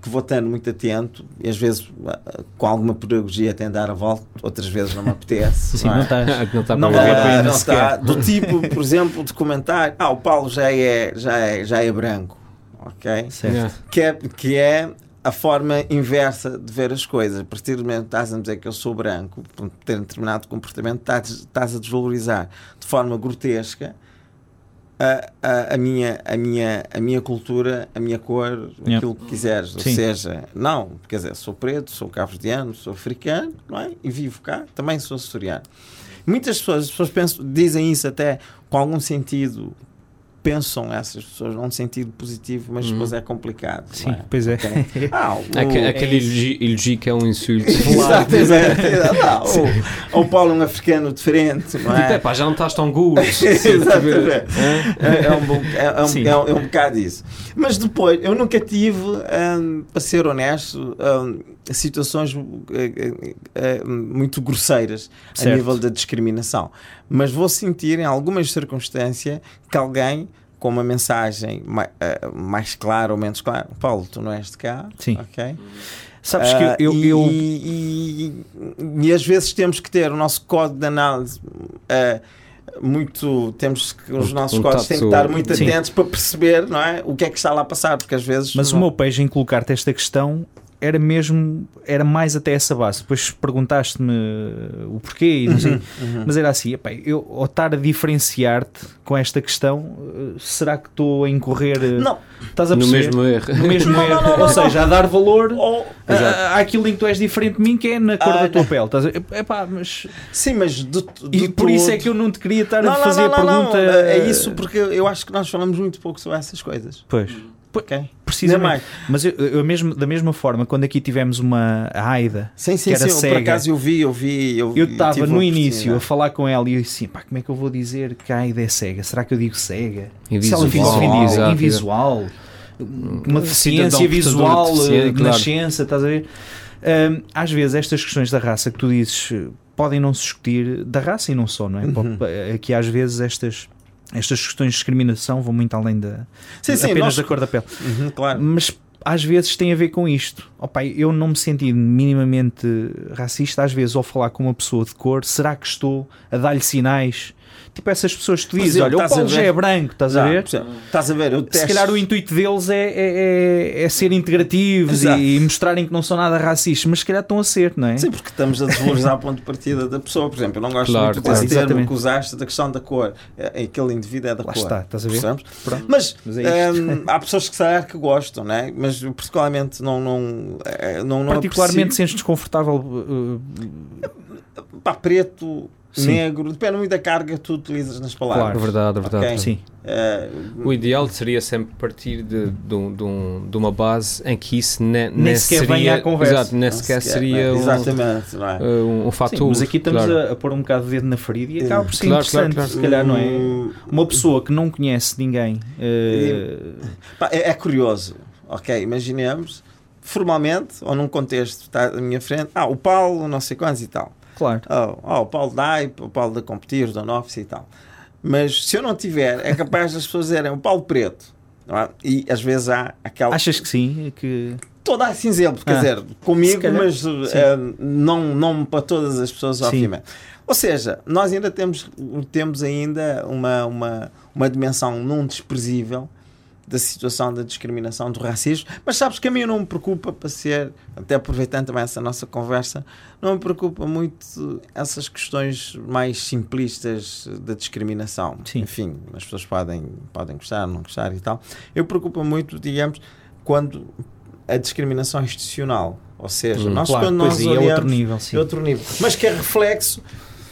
que vou estando muito atento e às vezes ah, com alguma pedagogia até dar a volta, outras vezes não me apetece. *laughs* Sim, não não é? estás. *laughs* não está Não pena Ah, não está. Do tipo, *laughs* por exemplo, de comentar, ah, o Paulo já é, já é, já é branco, ok? Certo. Que é, que é a forma inversa de ver as coisas. A partir do momento que estás a dizer que eu sou branco, por ter um determinado comportamento, estás, estás a desvalorizar de forma grotesca a, a, a, minha, a, minha, a minha cultura, a minha cor, Yeah. aquilo que quiseres. Ou Sim. seja, não, quer dizer, sou preto, sou cabo-verdiano, sou africano, não é? E vivo cá, também sou açoriano. Muitas pessoas, as pessoas pensam, dizem isso até com algum sentido, pensam essas pessoas num sentido positivo, mas Uhum. depois é complicado. Sim, é? pois é. Ah, *laughs* o, Aque- é Aquele isso. elogio, que é um insulto. *laughs* Exato, exato, exato. Não, o, o Paulo é um africano diferente, não Tipo, é? é pá, já não estás tão. *laughs* Hã? É, é um, bo- é, é um, Sim. é, um, é um bocado isso. Mas depois, eu nunca tive, hum, para ser honesto, hum, situações eh, eh, eh, muito grosseiras a Certo. nível da discriminação. Mas vou sentir, em algumas circunstâncias, que alguém com uma mensagem mai- eh, mais clara ou menos clara, Paulo, tu não és de cá, Sim. ok? Sabes Ah, que eu, e, eu- e- e às vezes temos que ter o nosso código de análise ah, muito. Temos que os nossos um códigos têm que estar muito Sim. atentos para perceber não é, o que é que está lá a passar, porque às vezes. Mas o não- meu peixe em colocar-te esta questão era mesmo, era mais até essa base. Depois perguntaste-me o porquê e não sei. Uhum. Mas era assim, epá, eu ao estar a diferenciar-te com esta questão, eh, será que estou a incorrer? eh, Não, Estás a No mesmo erro. No mesmo Não, erro. não, não, Ou seja, a dar valor ou- a- a- àquilo em que tu és diferente de mim, que é na cor Ah, da tua não. pele. Estás a... Epá, mas... sim, mas de, de E por isso é que eu não te queria estar Não, a fazer não, a não, não, pergunta. É isso porque eu acho que nós falamos muito pouco sobre essas coisas. Pois, Ok? precisamente. Mais. Mas eu, eu mesmo, da mesma forma, quando aqui tivemos uma Aida, Sim, sim, Que era sim. eu, Por cega. acaso eu vi, eu vi. Eu, estava no início a falar com ela e eu disse assim, pá, como é que eu vou dizer que a Aida é cega? Será que eu digo cega? Se ela fica Invisual, ofendida, invisual, uma deficiência visual deficiência, eh, claro. nascença, estás a ver? Hum, às vezes estas questões da raça que tu dizes eh, podem não se discutir da raça e não só, não é? Uhum. Pode- Aqui às vezes estas, estas questões de discriminação vão muito além da, Sim, sim, apenas nós- da cor da pele. Uhum, claro. Mas às vezes tem a ver com isto. Opa, eu não me senti minimamente racista, às vezes, ao falar com uma pessoa de cor, será que estou a dar-lhe sinais? Tipo essas pessoas que tu dizes, olha, o Paulo já é branco, estás a ver? Estás a ver, eu Se calhar o intuito deles é, é, é, é ser integrativos e, e, mostrarem que não são nada racistas, mas se calhar estão a ser, não é? Sim, porque estamos a desvalorizar o ponto de partida da pessoa, por exemplo. Eu não gosto claro, muito claro, desse termo que usaste da questão da cor. É, aquele indivíduo é da Lá cor. está, estás a ver? Mas, mas é um, há pessoas que sabem que gostam, não é? Mas particularmente não. não, é, não, não particularmente sentes desconfortável. Uh, Pá, preto Sim. negro, depende muito da carga que tu utilizas nas palavras. Claro, verdade, verdade. Okay? Sim. Uh, o ideal seria sempre partir de, de, um, de, um, de uma base em que isso ne, nem sequer seria, venha à conversa. Exato, nem sequer seria um, Exatamente, não é? um, um fator. Sim, mas aqui estamos claro. a, a, pôr um bocado de dedo na ferida e acaba por ser claro, interessante, claro, se calhar, não é? Uma pessoa que não conhece ninguém. Uh... É, é curioso, ok? Imaginemos formalmente, ou num contexto, está à minha frente, ah, o Paulo, não sei quantos e tal. Claro. Oh, oh, o Paulo Dai, o Paulo da Competir, o Donoffice e tal. Mas se eu não tiver, é capaz das pessoas dizerem o Paulo Preto. É? E às vezes há aquela. Achas que sim? Que... Toda a exemplo, quer ah, dizer, comigo, mas uh, não, não para todas as pessoas, obviamente. Ou seja, nós ainda temos, temos ainda uma, uma, uma dimensão não desprezível da situação da discriminação, do racismo, mas sabes que a mim não me preocupa para ser, até aproveitando também essa nossa conversa, não me preocupa muito essas questões mais simplistas da discriminação. Sim. Enfim, as pessoas podem, podem gostar, não gostar e tal. Eu preocupa muito, digamos, quando a discriminação institucional, ou seja, hum, nós claro, quando nós olhamos, é outro nível, sim. É outro nível, mas que é reflexo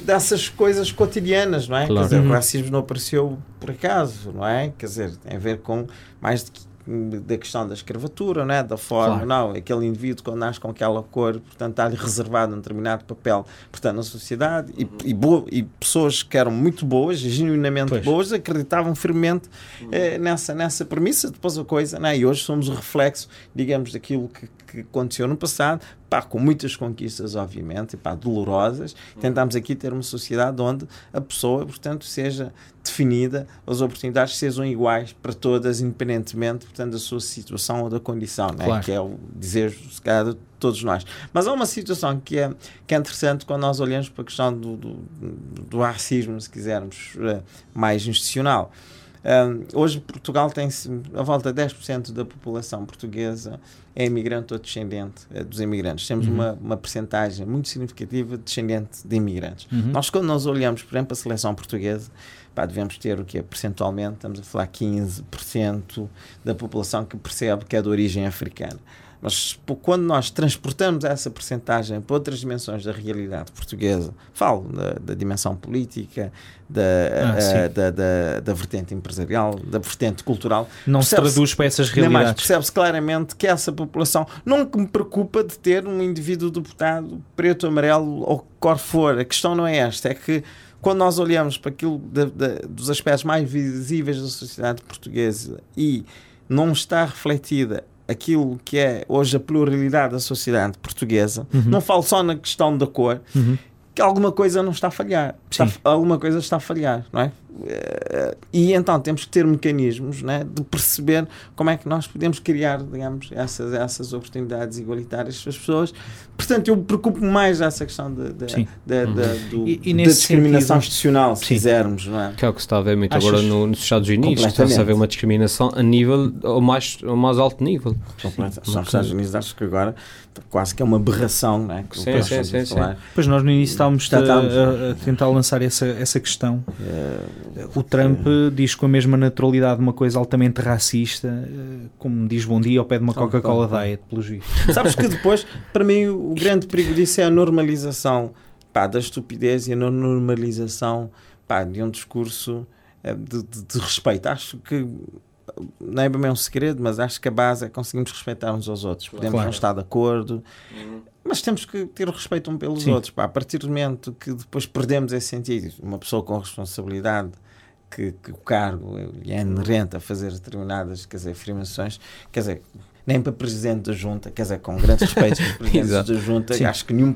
dessas coisas cotidianas, não é? Claro. Quer dizer, o uhum. racismo não apareceu por acaso, não é? Quer dizer, tem a ver com mais de da questão da escravatura, né? da forma, claro. não, aquele indivíduo quando nasce com aquela cor, portanto está-lhe reservado um determinado papel, portanto, na sociedade, e, e, boa, e pessoas que eram muito boas, genuinamente pois. boas, acreditavam firmemente eh, nessa, nessa premissa, depois a coisa, né? e hoje somos o reflexo, digamos, daquilo que, que aconteceu no passado, pá, com muitas conquistas, obviamente, pá, dolorosas, tentamos aqui ter uma sociedade onde a pessoa, portanto, seja definida, as oportunidades sejam iguais para todas, independentemente, portanto, da sua situação ou da condição, né? claro. que é o desejo, se calhar, de todos nós. Mas há uma situação que é, que é interessante quando nós olhamos para a questão do, do, do racismo, se quisermos, eh, mais institucional. Hoje Portugal tem a volta de 10% da população portuguesa é imigrante ou descendente é, dos imigrantes. Temos uhum. uma, uma percentagem muito significativa de descendente de imigrantes. Uhum. Nós, quando nós olhamos, por exemplo, a seleção portuguesa, pá, devemos ter o que é percentualmente, estamos a falar 15% da população que percebe que é de origem africana. Mas quando nós transportamos essa percentagem para outras dimensões da realidade portuguesa, falo da, da dimensão política, da, ah, a, da, da, da, vertente empresarial, da vertente cultural, não se traduz para essas realidades. Percebe-se claramente que essa população não me preocupa de ter um indivíduo deputado preto, amarelo ou cor for. A questão não é esta, é que quando nós olhamos para aquilo de, de, dos aspectos mais visíveis da sociedade portuguesa e não está refletida aquilo que é hoje a pluralidade da sociedade portuguesa, uhum. não falo só na questão da cor, uhum. que alguma coisa não está a falhar. Está, alguma coisa está a falhar, não é? E então temos que ter mecanismos né, de perceber como é que nós podemos criar, digamos, essas, essas oportunidades igualitárias para as pessoas. Portanto, eu preocupo-me mais dessa questão de, de, de, de do, e, e da discriminação sentido, institucional, se sim. quisermos. Não é? Que é o que se está a ver muito Achas agora no, nos Estados Unidos. Está-se a ver uma discriminação a nível, ao mais, ao mais alto nível. Nos Estados Unidos, acho que agora quase que é uma aberração, não é? Que sim, sim, sim, sim, Pois nós no início estávamos a, a, a, tentar lançar essa, essa questão. É o Trump diz com a mesma naturalidade uma coisa altamente racista, eh, como diz bom dia ao pé de uma Coca-Cola Diet, pelos vistos. Sabes que depois, para mim, o grande perigo disso é a normalização pá, da estupidez e a normalização pá, de um discurso eh, de, de, de respeito. Acho que não é bem um segredo, mas acho que a base é conseguirmos respeitar uns aos outros. Podemos claro. não estar de acordo, uhum. Mas temos que ter respeito um pelos Sim. outros. Pá. A partir do momento que depois perdemos esse sentido, uma pessoa com responsabilidade que, que o cargo é inerente a fazer determinadas quer dizer, afirmações, quer dizer, nem para presidente da junta, quer dizer, com grande respeito para *laughs* presidentes da junta, Sim. acho que nenhum.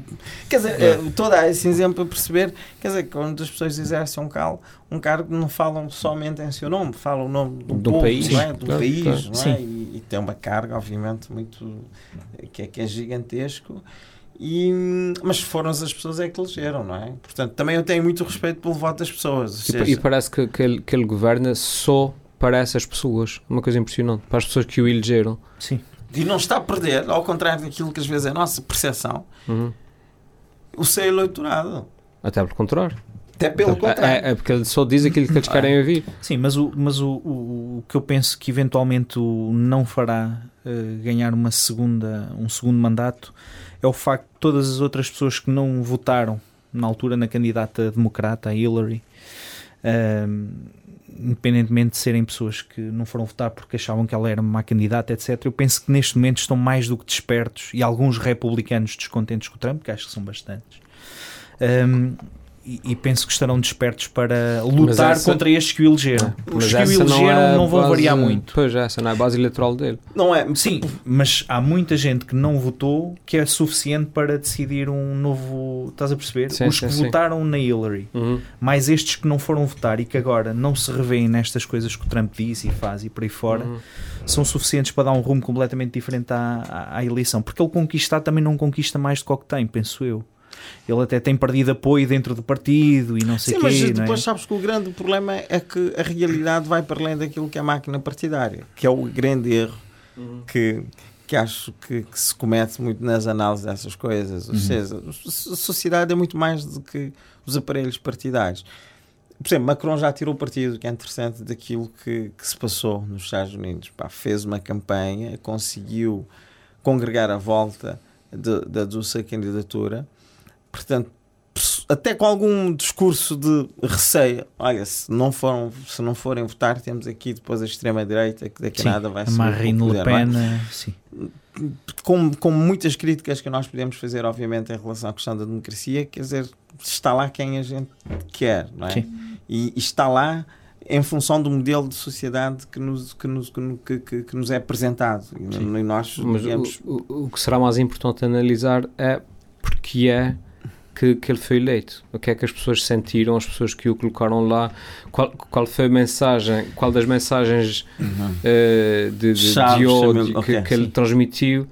Quer dizer, é. todo esse exemplo para perceber, quer dizer, quando as pessoas exercem um cargo, um cargo não falam somente em seu nome, falam o nome do, do povo, país, não é? do claro, país, claro. não é? E, e tem uma carga, obviamente, muito que é, que é gigantesco. E, mas foram as pessoas é que elegeram, não é? Portanto, também eu tenho muito respeito pelo voto das pessoas. E, seja... e, parece que, que, ele, que ele governa só para essas pessoas. Uma coisa impressionante. Para as pessoas que o elegeram. Sim. E não está a perder, ao contrário daquilo que às vezes é a nossa percepção, uhum. o seu eleitorado. Até pelo contrário. Até pelo contrário. É, é, porque ele só diz aquilo que eles querem ouvir. Sim, mas o, mas o, o, o que eu penso que eventualmente não fará uh, ganhar uma segunda, um segundo mandato é o facto de todas as outras pessoas que não votaram na altura na candidata democrata, a Hillary, uh, independentemente de serem pessoas que não foram votar porque achavam que ela era uma má candidata, etc., eu penso que neste momento estão mais do que despertos e alguns republicanos descontentes com o Trump, que acho que são bastantes. Um, e, e, penso que estarão despertos para lutar essa, contra estes que o elegeram. Os que o elegeram não, é não vão base, variar muito. Pois, essa não é a base eleitoral dele. Não é? Sim, mas há muita gente que não votou que é suficiente para decidir um novo. Estás a perceber? Sim, Os sim, que sim. votaram na Hillary, uhum. mais estes que não foram votar e que agora não se revêem nestas coisas que o Trump diz e faz e por aí fora, uhum. são suficientes para dar um rumo completamente diferente à, à, à eleição. Porque ele conquistar também não conquista mais do que o que tem, penso eu ele até tem perdido apoio dentro do partido e não sei o quê. Mas depois é? sabes que o grande problema é que a realidade vai para além daquilo que é a máquina partidária, que é o grande erro uhum. que, que acho que, que, se comete muito nas análises dessas coisas. Ou uhum. seja, a sociedade é muito mais do que os aparelhos partidários. Por exemplo, Macron já tirou partido, que é interessante, daquilo que, que se passou nos Estados Unidos. Pá, fez uma campanha, conseguiu congregar a volta da sua candidatura portanto, até com algum discurso de receio, olha, se não, foram, se não forem votar, temos aqui depois a extrema-direita, que daqui a nada vai ser. Marine Le Pen, é? sim. Com, com muitas críticas que nós podemos fazer, obviamente, em relação à questão da democracia, quer dizer, está lá quem a gente quer, não é? Sim. E, e está lá em função do modelo de sociedade que nos, que nos, que, que, que nos é apresentado. E, e nós, Mas digamos... o, o, o que será mais importante analisar é porque é que, que ele foi eleito? O que é que as pessoas sentiram, as pessoas que o colocaram lá? Qual, qual foi a mensagem, qual das mensagens uhum. uh, de, de, Chaves, de ódio okay, que, que ele transmitiu?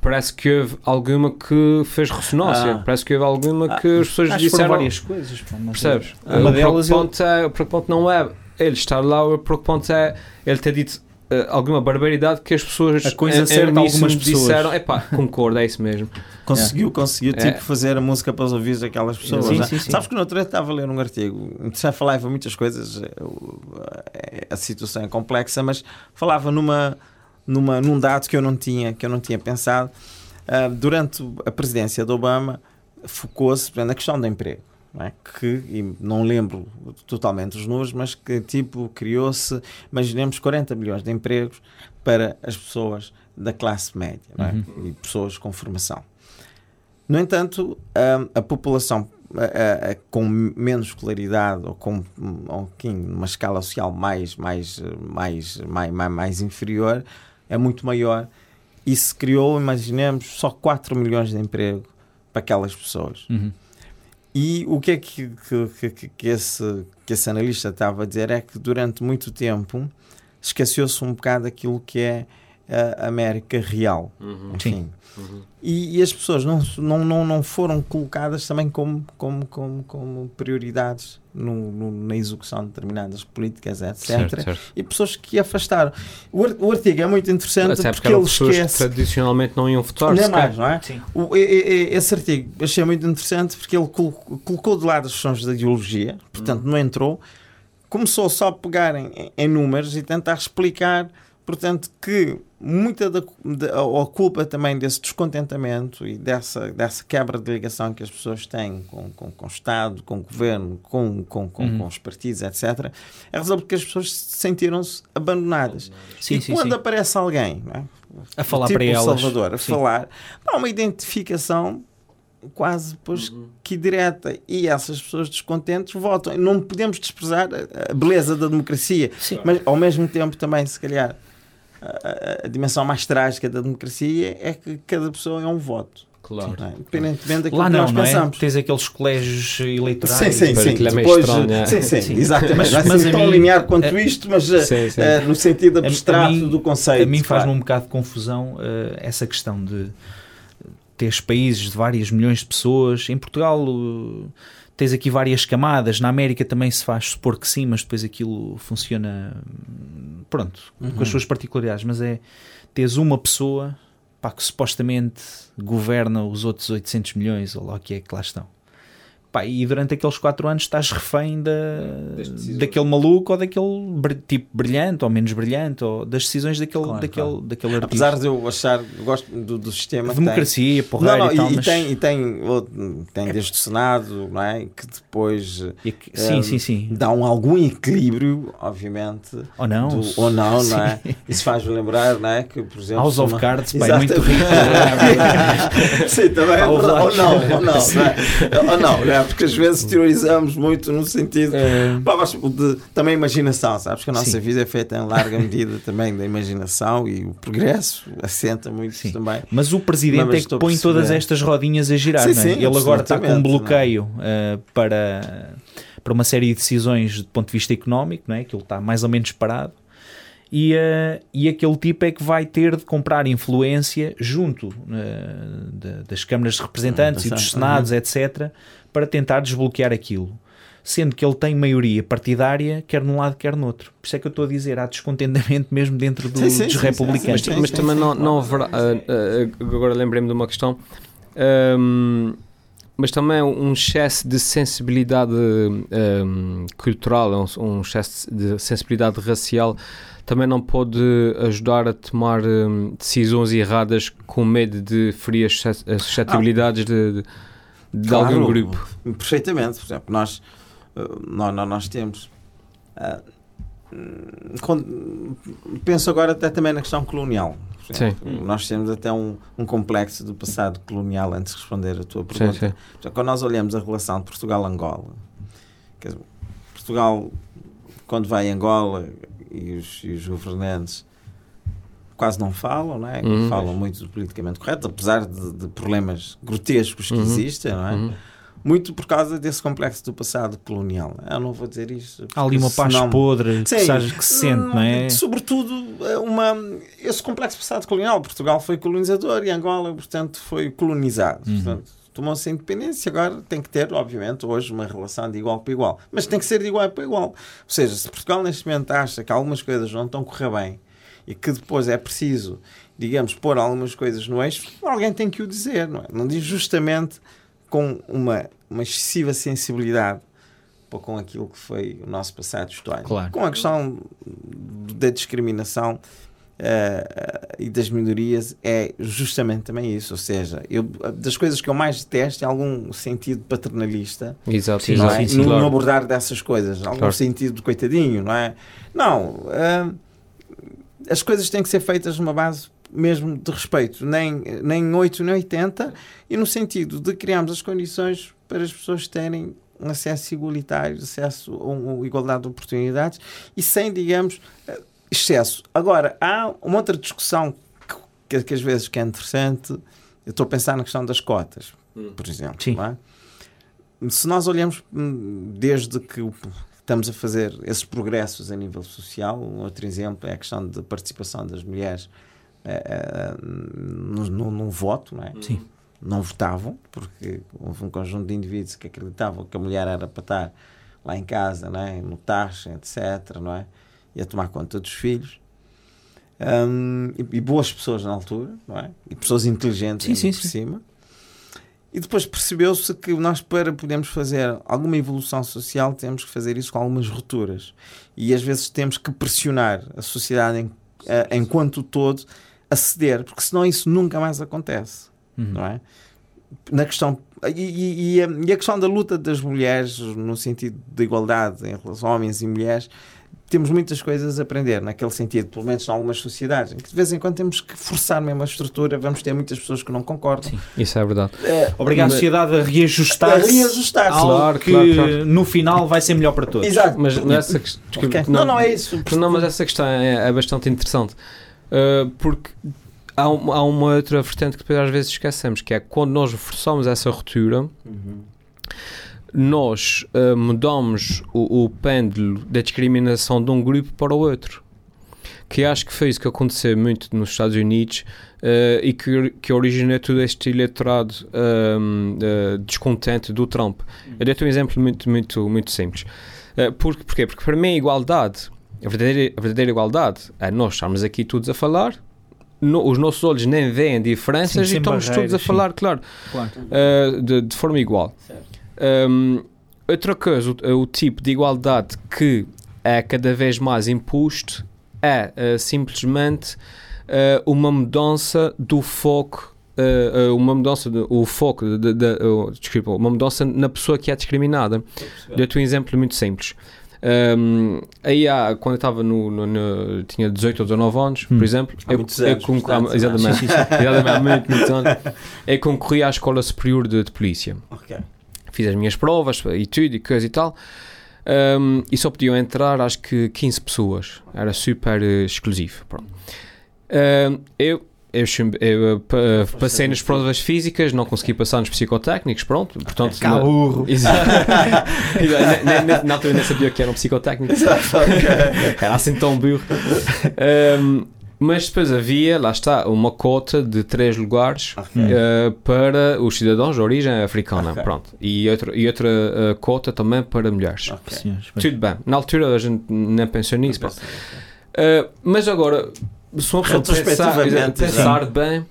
Parece que houve alguma que fez ressonância. Ah. Parece que houve alguma ah. que as pessoas Acho disseram. várias coisas. Percebes? Uma o preocupante, ele... é, o preocupante não é ele estar lá, o preocupante é ele ter dito alguma barbaridade que as pessoas a coisa certa algumas pessoas disseram, epá, *laughs* concordo, é isso mesmo. Conseguiu, é. conseguiu tipo é. fazer a música para os ouvidos daquelas pessoas. Sim, sim, sim. Sabes que no outro dia estava a ler um artigo, já falava muitas coisas, eh, a situação é complexa, mas falava numa, numa, num dado que eu não tinha, que eu não tinha pensado. Uh, durante a presidência de Obama, focou-se na questão do emprego não é? que, não lembro totalmente os números, mas que tipo criou-se, imaginemos 40 milhões de empregos para as pessoas da classe média é? uhum. e pessoas com formação. No entanto, a, a população a, a, com menos escolaridade ou com ou, uma escala social mais, mais, mais, mais, mais, mais inferior é muito maior e se criou, imaginemos, só 4 milhões de emprego para aquelas pessoas. Uhum. E o que é que, que, que, esse, que esse analista estava a dizer é que durante muito tempo esqueceu-se um bocado aquilo que é a América real. Uhum. Enfim. Uhum. E, e, as pessoas não, não, não, não foram colocadas também como, como, como, como prioridades no, no, na execução de determinadas políticas, etc. Certo, certo. E pessoas que afastaram. O, o artigo é muito interessante Até porque, porque ele esquece. Que tradicionalmente não iam votar. Não é mais, não é? Sim. O, esse artigo achei muito interessante porque ele colocou, colocou de lado as questões da ideologia, portanto, uhum. não entrou. Começou só a pegar em, em números e tentar explicar Portanto, que muita da, da, a culpa também desse descontentamento e dessa, dessa quebra de ligação que as pessoas têm com, com, com o Estado, com o governo, com, com, com, uhum. com os partidos, etc., é razão porque as pessoas sentiram-se abandonadas. Sim, e sim, quando sim. aparece alguém é? a falar tipo para elas, Salvador, a falar, há uma identificação quase pois, uhum. que direta e essas pessoas descontentes votam. Não podemos desprezar a beleza da democracia, Sim. mas ao mesmo tempo também, se calhar, a, a, dimensão mais trágica da democracia é que cada pessoa é um voto. Claro. não é? Independentemente daquilo Lá que não, nós não pensamos. é? Tens aqueles colégios eleitorais. Sim, sim, sim. é Depois, é. sim, sim, Sim. exatamente. Mas- Não é mas assim tão mim- linear quanto a- isto, mas eh, Sim, sim. eh, no sentido abstrato mim- do conceito. A mim faz-me claro. um bocado de confusão eh, essa questão de teres países de várias milhões de pessoas. Em Portugal eh, tens aqui várias camadas. Na América também se faz supor que sim, mas depois aquilo funciona pronto, com Uhum. as suas particularidades. Mas é teres uma pessoa pá, que supostamente governa os outros 800 milhões, ou lá o que é que lá estão. Pá, e durante aqueles 4 anos estás refém da, daquele maluco ou daquele tipo brilhante ou menos brilhante ou das decisões daquele, Claro, daquele, claro. daquele artista. Apesar de eu achar, eu gosto do, do sistema que tem. democracia, Não, não, e tal, e, mas... tem, e tem, tem desde o Senado, não é? Que depois e que- sim, eh, sim, sim. dá um, algum equilíbrio, obviamente. Ou não. do- ou não, Sim. não é? *laughs* Isso faz-me lembrar, não é? Que, por exemplo. House of uma- Cards, pá, é muito rico. *laughs* Sim, também é verdade. lá. Ou não, ou não, não é? Ou não, não é? Porque às vezes teorizamos muito no sentido. Eh, Pá, de, também imaginação, sabes que a nossa Sim. vida é feita em larga medida também da imaginação e o progresso assenta muito Sim. também. Mas o presidente Mas é que põe todas estas rodinhas a girar, Sim, é? Ele agora está com um absolutamente, bloqueio eh, para, para uma série de decisões do ponto de vista económico, não é? Que ele está mais ou menos parado. E, eh, e aquele tipo é que vai ter de comprar influência junto eh, da- das câmaras de representantes e dos Uhum. senados, etc., para tentar desbloquear aquilo. Sendo que ele tem maioria partidária, quer num lado, quer no outro. Por isso é que eu estou a dizer, há descontentamento *laughs* mesmo dentro do- Sim, sim, dos sim, sim, republicanos. sim, Mas, mas também não, não haverá. ah, ah, agora lembrei-me de uma questão. Ahm, mas também um excesso de sensibilidade ahm, cultural, um, um excesso de sensibilidade racial também não pode ajudar a tomar ahm, decisões erradas com medo de ferir as sus- as suscetibilidades de, de, de Claro, algum grupo. Perfeitamente. Por exemplo, nós, eh, nós, nós- nós temos. hum, quando- penso agora até também na questão colonial. Exemplo, Nós temos até um, um complexo do passado colonial antes de responder a tua Sim, pergunta. sim. Exemplo, Quando nós olhamos a relação de Portugal-Angola, Portugal, quando vai a Angola e os, e os governantes quase não falam, não é? Uhum. Falam muito do politicamente correto, apesar de, de problemas grotescos que Uhum. existem, não é? Uhum. Muito por causa desse complexo do passado colonial. Eu não vou dizer isto. Há ali uma paz senão- podre que, Sim. sabes, que se sente, não é? Sobretudo, é uma, esse complexo passado colonial. Portugal foi colonizador e Angola, portanto, foi colonizado. Uhum. Portanto, tomou-se a independência. Agora tem que ter, obviamente, hoje uma relação de igual para igual. Mas tem que ser de igual para igual. Ou seja, se Portugal neste momento acha que algumas coisas não estão a correr bem e que depois é preciso, digamos, pôr algumas coisas no eixo, alguém tem que o dizer, não é? Não diz justamente com uma, uma excessiva sensibilidade para com aquilo que foi o nosso passado histórico. Claro. Com a questão da discriminação eh, e das minorias é justamente também isso. Ou seja, eu, das coisas que eu mais detesto é algum sentido paternalista Exato, Sim, não exato. é? sim, no, no claro. abordar dessas coisas. Algum Claro. sentido de coitadinho, não é? Não. ah, as coisas têm que ser feitas numa base mesmo de respeito, nem, nem 8 nem 80, e no sentido de criarmos as condições para as pessoas terem um acesso igualitário, acesso a uma igualdade de oportunidades e sem, digamos, eh, excesso. Agora, há uma outra discussão que, que às vezes que é interessante, eu estou a pensar na questão das cotas, por exemplo. Sim. não é? Se nós olhamos hum, desde que o- estamos a fazer esses progressos a nível social, um outro exemplo é a questão da participação das mulheres eh, eh, no, no voto, não é? Sim. não votavam, porque houve um conjunto de indivíduos que acreditavam que a mulher era para estar lá em casa, não é? no taxa, etc., não é? e a tomar conta dos filhos. Hum, e, e boas pessoas na altura, não é? E pessoas inteligentes Sim, sim, por sim. cima. E depois percebeu-se que nós, para podermos fazer alguma evolução social, temos que fazer isso com algumas rupturas. E às vezes temos que pressionar a sociedade em, eh, enquanto todo a ceder, porque senão isso nunca mais acontece Uhum. não é? Na questão e, e- e a, e a questão da luta das mulheres no sentido de igualdade em relação a homens e mulheres temos muitas coisas a aprender naquele sentido, pelo menos em algumas sociedades, em que de vez em quando temos que forçar mesmo a estrutura, vamos ter muitas pessoas que não concordam. Sim. Isso é verdade. É, Obrigar a sociedade a reajustar-se A reajustar-se. algo Claro, que claro, claro. no final vai ser melhor para todos. Exato. Mas nessa questão. Ok. Não, não é isso. Não, mas essa questão é, é bastante interessante. Uh, porque há, um- há uma outra vertente que depois às vezes esquecemos, que é quando nós forçamos essa ruptura, Uhum. Nós ah, mudamos o, o pêndulo da discriminação de um grupo para o outro. Que acho que foi isso que aconteceu muito nos Estados Unidos ah, e que, que originou todo este eleitorado ah, descontente do Trump. Eu dei-te um exemplo muito, muito, muito simples. Ah, porque, porquê? Porque para mim a igualdade, a verdadeira, a verdadeira igualdade, é nós estarmos aqui todos a falar, no- os nossos olhos nem veem diferenças Sim, e estamos todos a barreiras, sim. falar, claro, Claro. ah, de, de forma igual. Certo. Um, outra coisa, o, o tipo de igualdade que é cada vez mais imposto é uh, simplesmente uh, uma mudança do foco, uh, uh, uma mudança do o foco, de, de- de- uh, desculpa, uma mudança na pessoa que é discriminada. Dou-te um exemplo muito simples. Um, aí há, quando eu estava no, no- no- tinha 18 ou 19 anos, Hum. por exemplo, Há eu, muitos eu anos, portanto, há- exatamente, *laughs* exatamente, há muito, muitos anos, eu concorri à Escola Superior de, de Polícia Ok. Fiz as minhas provas e tudo e coisa e tal. Um, e só podiam entrar acho que 15 pessoas. Era super eh, exclusivo. Pronto. Um, eu eu, eu, uh, pa- uh, passei nas provas físicas, não consegui passar nos psicotécnicos, pronto. Portanto, na- Caurro. Nem- nem- Na altura nem sabia o que era um psicotécnico. *laughs* Era assim tão burro. Um, mas depois havia, lá está, uma cota de três lugares Ok. uh, para os cidadãos de origem africana. Ok. Pronto. E outra, e outra uh, cota também para mulheres. Ok. Senhores, bem. Tudo bem. Na altura a gente nem pensou nisso. pronto. Uh, mas agora, se uma pessoa pensar, pensar bem,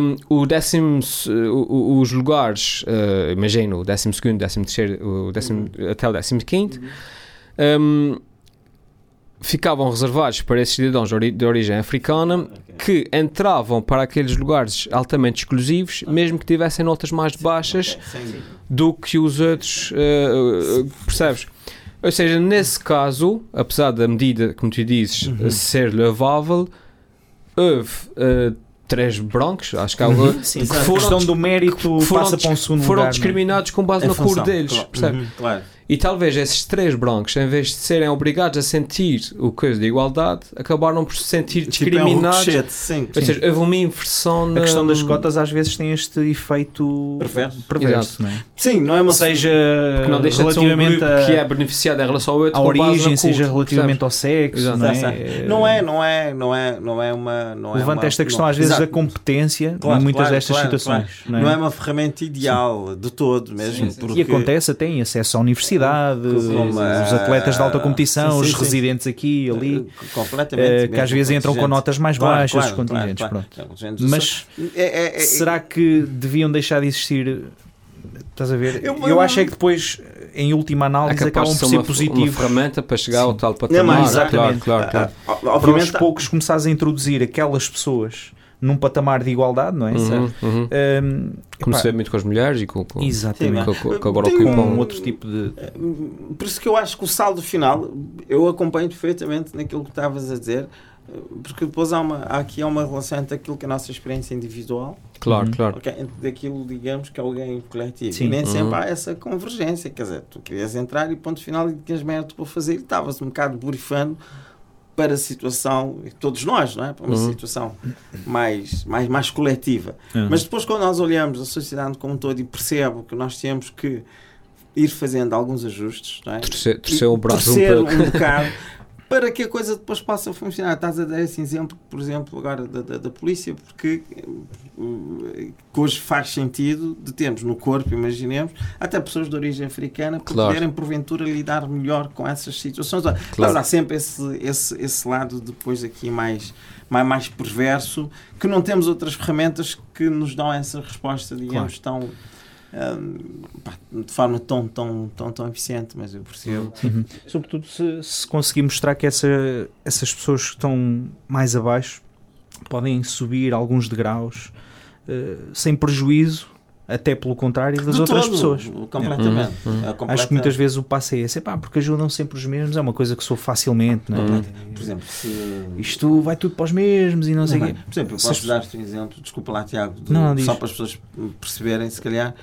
um, o décimo, o- os lugares, uh, imagino, o décimo segundo, décimo terceiro, o décimo, até o décimo quinto, um, ficavam reservados para esses cidadãos de, ori- de origem africana que entravam para aqueles lugares altamente exclusivos, mesmo que tivessem notas mais baixas do que os outros, uh, percebes? Ou seja, nesse caso, apesar da medida, como tu dizes, Uhum. ser louvável, houve uh, três brancos, acho que há Uhum. Sim, A exato. foram questão dis- do mérito foram passa para um segundo foram lugar. é? discriminados com base na cor função, deles, claro. percebe? Uhum, Claro. E talvez esses três brancos, em vez de serem obrigados a sentir o coisa de igualdade, acabaram por se sentir Tipo, é um discriminados. sim. Ou seja, houve uma inversão na... A questão das cotas às vezes tem este efeito Perverso. perverso não é? Sim, não é uma seja Porque não deixa de ser um relativamente grupo a, que é beneficiado em relação ao outro à origem, seja relativamente ao sexo, Exato. não é? Não é, não é, não é, não é uma. Não é Levanta uma- esta questão não- às vezes Exato. da competência Claro, em muitas claro, destas claro, situações. Não Não é é? uma ferramenta ideal de todo mesmo. Sim, sim. porque E acontece até em acesso à universidade, Como, os atletas de alta competição, sim, os sim, sim. residentes aqui e ali, eh, completamente. eh, que às vezes entram com notas mais Claro, baixas, claro, os contingentes. claro, pronto. Mas É- é- é- será que deviam deixar de existir? Estás a ver? Eu- Eu, eu- acho é que depois, em última É análise, capaz acabam por ser uma, uma positivos. ferramenta para chegar ao Sim. tal Não, patamar. mas claro, exatamente. claro, claro. Ah, ah, Para aos Obviamente, poucos começares a introduzir aquelas pessoas num patamar de igualdade, não é? Uhum, uhum. Hum, Como se vê muito com as mulheres e com, com, Exatamente. com, com, com agora Tem ocupam. Com outro tipo de. Por isso que eu acho que o saldo final, eu acompanho perfeitamente naquilo que estavas a dizer, porque depois há, uma, há aqui há uma relação entre aquilo que é a nossa experiência individual Claro, Uhum. claro. ok, entre daquilo, digamos, que é o ganho coletivo. Sim. E nem Uhum. sempre há essa convergência. Quer dizer, tu querias entrar e ponto final e tinhas merda para fazer e estavas um bocado borifando para a situação, todos nós, não é? Para uma Uhum. situação mais, mais, mais coletiva. Mas depois, quando nós olhamos a sociedade como um todo e percebo que nós temos que ir fazendo alguns ajustes, não é? Torcer, torcer o braço um torcer pouco. um bocado *laughs* para que a coisa depois possa funcionar. Estás a dar esse exemplo, por exemplo, agora da, da, da polícia, porque que hoje faz sentido de termos no corpo, imaginemos, até pessoas de origem africana Claro. poderem porventura lidar melhor com essas situações. Mas Claro. há sempre esse, esse, esse lado depois aqui mais, mais, mais perverso, que não temos outras ferramentas que nos dão essa resposta, digamos, tão. Pá, de forma tão, tão, tão, tão eficiente, mas eu percebo. Uhum. Sobretudo se, se conseguir mostrar que essa, essas pessoas que estão mais abaixo podem subir alguns degraus eh, sem prejuízo, até pelo contrário, das De outras todo, pessoas. Completamente. Uhum, uhum. É Acho que completa- muitas vezes o passo é esse, epá, porque ajudam sempre os mesmos, é uma coisa que sou facilmente, não é? Uhum. Por exemplo, se. Isto vai tudo para os mesmos e não sei o quê. Por exemplo, eu Se posso as- dar-te um exemplo, desculpa lá, Tiago, de- Não, não, diz. só para as pessoas perceberem, se calhar,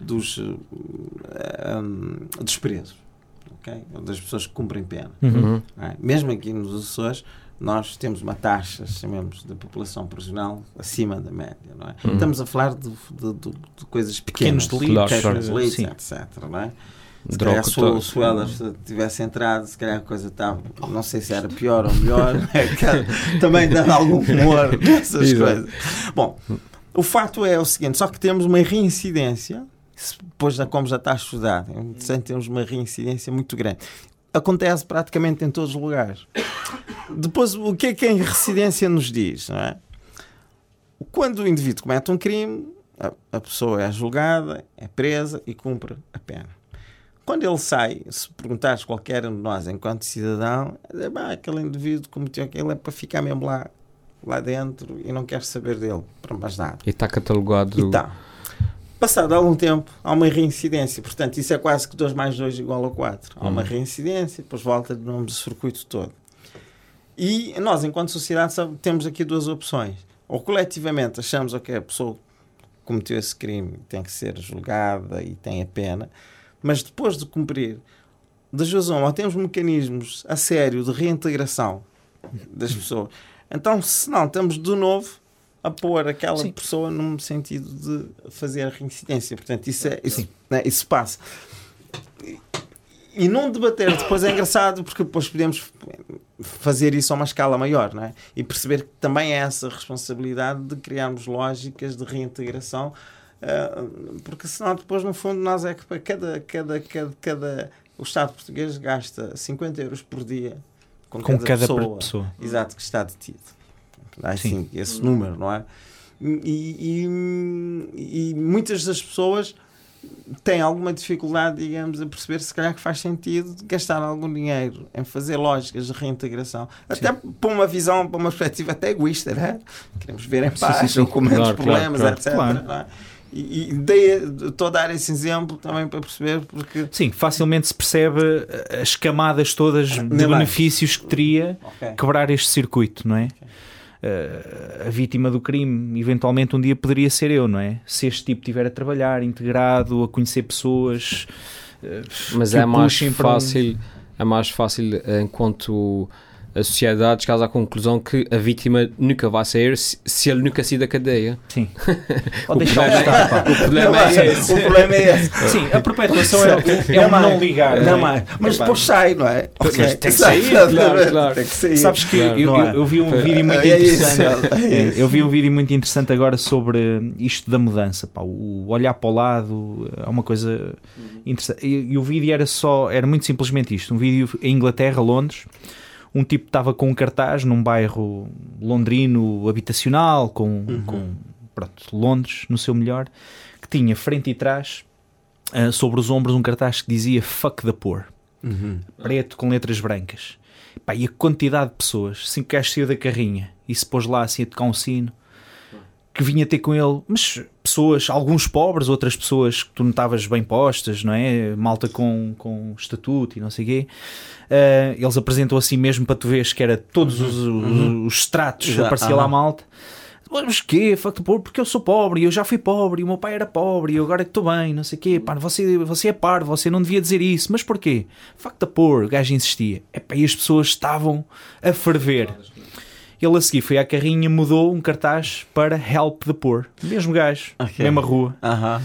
dos, eh, um, dos presos, ok? das pessoas que cumprem pena. Uhum. Uhum. é? Mesmo aqui nos Açores, nós temos uma taxa, chamemos, de população prisional acima da média, não é? Uhum. Estamos a falar de, de- de- de coisas Pequenos pequenas. delitos, pequenos delitos, Sim. etc, não é? Se Droga calhar se o- Elas tivesse entrado, se calhar a coisa estava, não sei se era pior ou melhor? *laughs* Que também dando algum humor nessas coisas. Bom, o fato é o seguinte, só que temos uma reincidência, se depois da como já está estudado, interessante, temos uma reincidência muito grande. Acontece praticamente em todos os lugares. Depois, o que é que a residência nos diz? Não é? Quando o indivíduo comete um crime, a, a pessoa é julgada, é presa e cumpre a pena. Quando ele sai, se perguntares qualquer um de nós, enquanto cidadão, é, "Bah, aquele indivíduo cometeu aquilo é para ficar mesmo lá, lá dentro e não quer saber dele para mais nada. E está catalogado. E tá. Passado algum tempo, há uma reincidência. Portanto, isso é quase que 2 mais 2 igual a 4. Há uma Hum. reincidência, depois volta de novo do circuito todo. E nós, enquanto sociedade, temos aqui duas opções. Ou coletivamente achamos que a pessoa cometeu esse crime tem que ser julgada e tem a pena, mas depois de cumprir, duas uma, ou temos mecanismos a sério de reintegração das pessoas. Então, se não, estamos de novo a pôr aquela Sim. pessoa num sentido de fazer a reincidência. Portanto, isso, é, isso, né, isso passa. E- não debater depois é engraçado porque depois podemos fazer isso a uma escala maior não é? e perceber que também é essa responsabilidade de criarmos lógicas de reintegração ah, porque senão depois no fundo nós é que para cada, cada, cada, cada o Estado português gasta 50 euros por dia com, Com cada, cada pessoa, pessoa. exato que está detido Dá Sim. assim, esse número não é e, e- e muitas das pessoas têm alguma dificuldade, digamos, a perceber se calhar que faz sentido gastar algum dinheiro em fazer lógicas de reintegração. Até para uma visão, para uma perspectiva até egoísta, né? Queremos ver em paz, sim, sim. ou com menos Claro, problemas, claro. etc. Claro. não é? E, e dei, estou a dar esse exemplo também para perceber, porque. Sim, facilmente se percebe eh, as camadas todas de benefícios que teria Ok. quebrar este circuito, não é? Eh, a vítima do crime, eventualmente um dia poderia ser eu, não é? Se este tipo estiver a trabalhar, integrado, a conhecer pessoas. eh, Mas é mais para um- fácil, é mais fácil enquanto a sociedade chegar à conclusão que a vítima nunca vai sair se, se ele nunca sair da cadeia. Sim. *laughs* O Ou deixar problema, estar, pá. o problema Não, é mas esse. O problema é esse. *laughs* Sim, a perpetuação é, é Não um não ligar. Não é? mais. Mas depois sai, não é? Mas tem que Sai, sair, claro, claro. *laughs* Tem que sair. Sabes que Claro. eu, eu- é? eu vi um vídeo muito É isso, interessante. é É, isso. eu vi um vídeo muito interessante agora sobre isto da mudança, pá, o olhar para o lado é uma coisa interessante. E, e o vídeo era só, era muito simplesmente isto: um vídeo em Inglaterra, Londres. Um tipo estava com um cartaz num bairro londrino habitacional, com, com pronto, Londres no seu melhor, que tinha frente e trás, ah, sobre os ombros, um cartaz que dizia Fuck the Poor Uhum. preto com letras brancas. Pá, e a quantidade de pessoas, assim que saiu da carrinha e se pôs lá assim a tocar um sino, que vinha ter com ele, mas pessoas, alguns pobres, outras pessoas que tu notavas bem postas, não é? Malta com, com estatuto e não sei o quê. Ah, eles apresentam assim mesmo para tu veres que era todos os, os, os estratos, Já, aparecia lá malta. Mas quê? Poor? Porque eu sou pobre e eu já fui pobre e o meu pai era pobre e eu agora é que estou bem, não sei o quê. Pá, você, você é parvo, você não devia dizer isso. Mas porquê? Fuck the poor, o gajo insistia. Epá, e as pessoas estavam a ferver. Ele a seguir foi à carrinha, mudou um cartaz para Help the Poor. Mesmo gajo, Ok. mesma rua. Aham.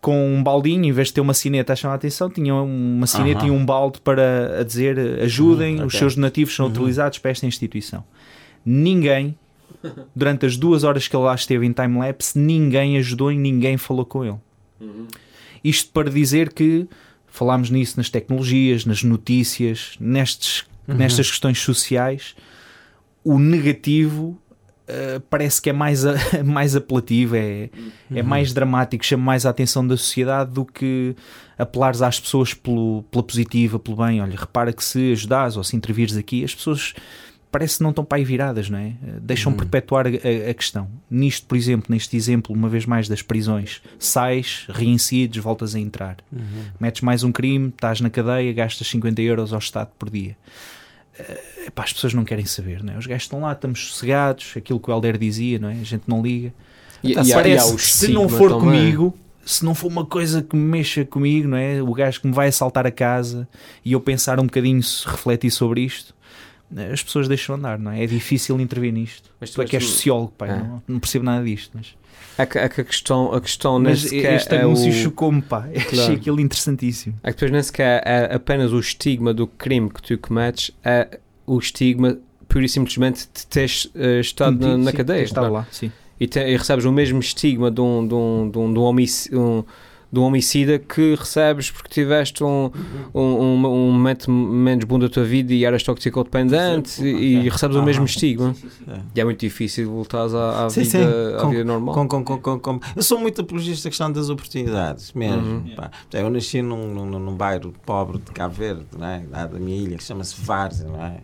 Com um baldinho, em vez de ter uma sineta a chamar a atenção, tinha uma sineta Aham. e um balde para a dizer ajudem, Uhum, os ok. seus donativos são utilizados para esta instituição. Ninguém, durante as duas horas que ele lá esteve em time-lapse, ninguém ajudou e ninguém falou com ele. Isto para dizer que falámos nisso nas tecnologias, nas notícias, nestes, nestas questões sociais, o negativo uh, parece que é mais, a- *laughs* mais apelativo, é, é mais dramático, chama mais a atenção da sociedade do que apelares às pessoas pelo, pela positiva, pelo bem. Olha, repara que se ajudares ou se intervires aqui, as pessoas parece que não estão para aí viradas, não é? Uh, Deixam perpetuar a, a- questão. Nisto, por exemplo, neste exemplo, uma vez mais das prisões, sais, reincides, voltas a entrar. Metes mais um crime, estás na cadeia, gastas 50 euros ao Estado por dia. Eh, epá, as pessoas não querem saber, não é? Os gajos estão lá, estamos sossegados, aquilo que o Helder dizia, não é? A gente não liga. E, Tá, e e parece o que se não for também. comigo, se não for uma coisa que me mexa comigo, não é? O gajo que me vai assaltar a casa e eu pensar um bocadinho, se refletir sobre isto, as pessoas deixam andar, não é? É difícil intervir nisto. Mas Tu é que és sociólogo, pai, É. não, não percebo nada disto. Mas, É que, é a questão, a questão mas sequer este é anúncio o... chocou-me, pá. *laughs* Achei aquilo interessantíssimo. É que depois nem sequer é apenas o estigma do crime que tu cometes, é o estigma pura e simplesmente de teres eh, estado na, na Sim, cadeia. É? lá, sim. E, te- e recebes o mesmo estigma de um, de um, de um, de um, homici- um- de um homicida que recebes porque tiveste um, um, um, um momento menos bom da tua vida e eras toxicodependente e, e recebes o mesmo estigma. É. E é muito difícil voltares à, à Sim, vida, sim. à Com- vida normal. Com, com, com, Eu sou muito apologista da questão das oportunidades, mesmo. Uhum. Eu nasci num, num, num bairro pobre de Cabo Verde, não é? lá da minha ilha, que chama-se Várzea, não é?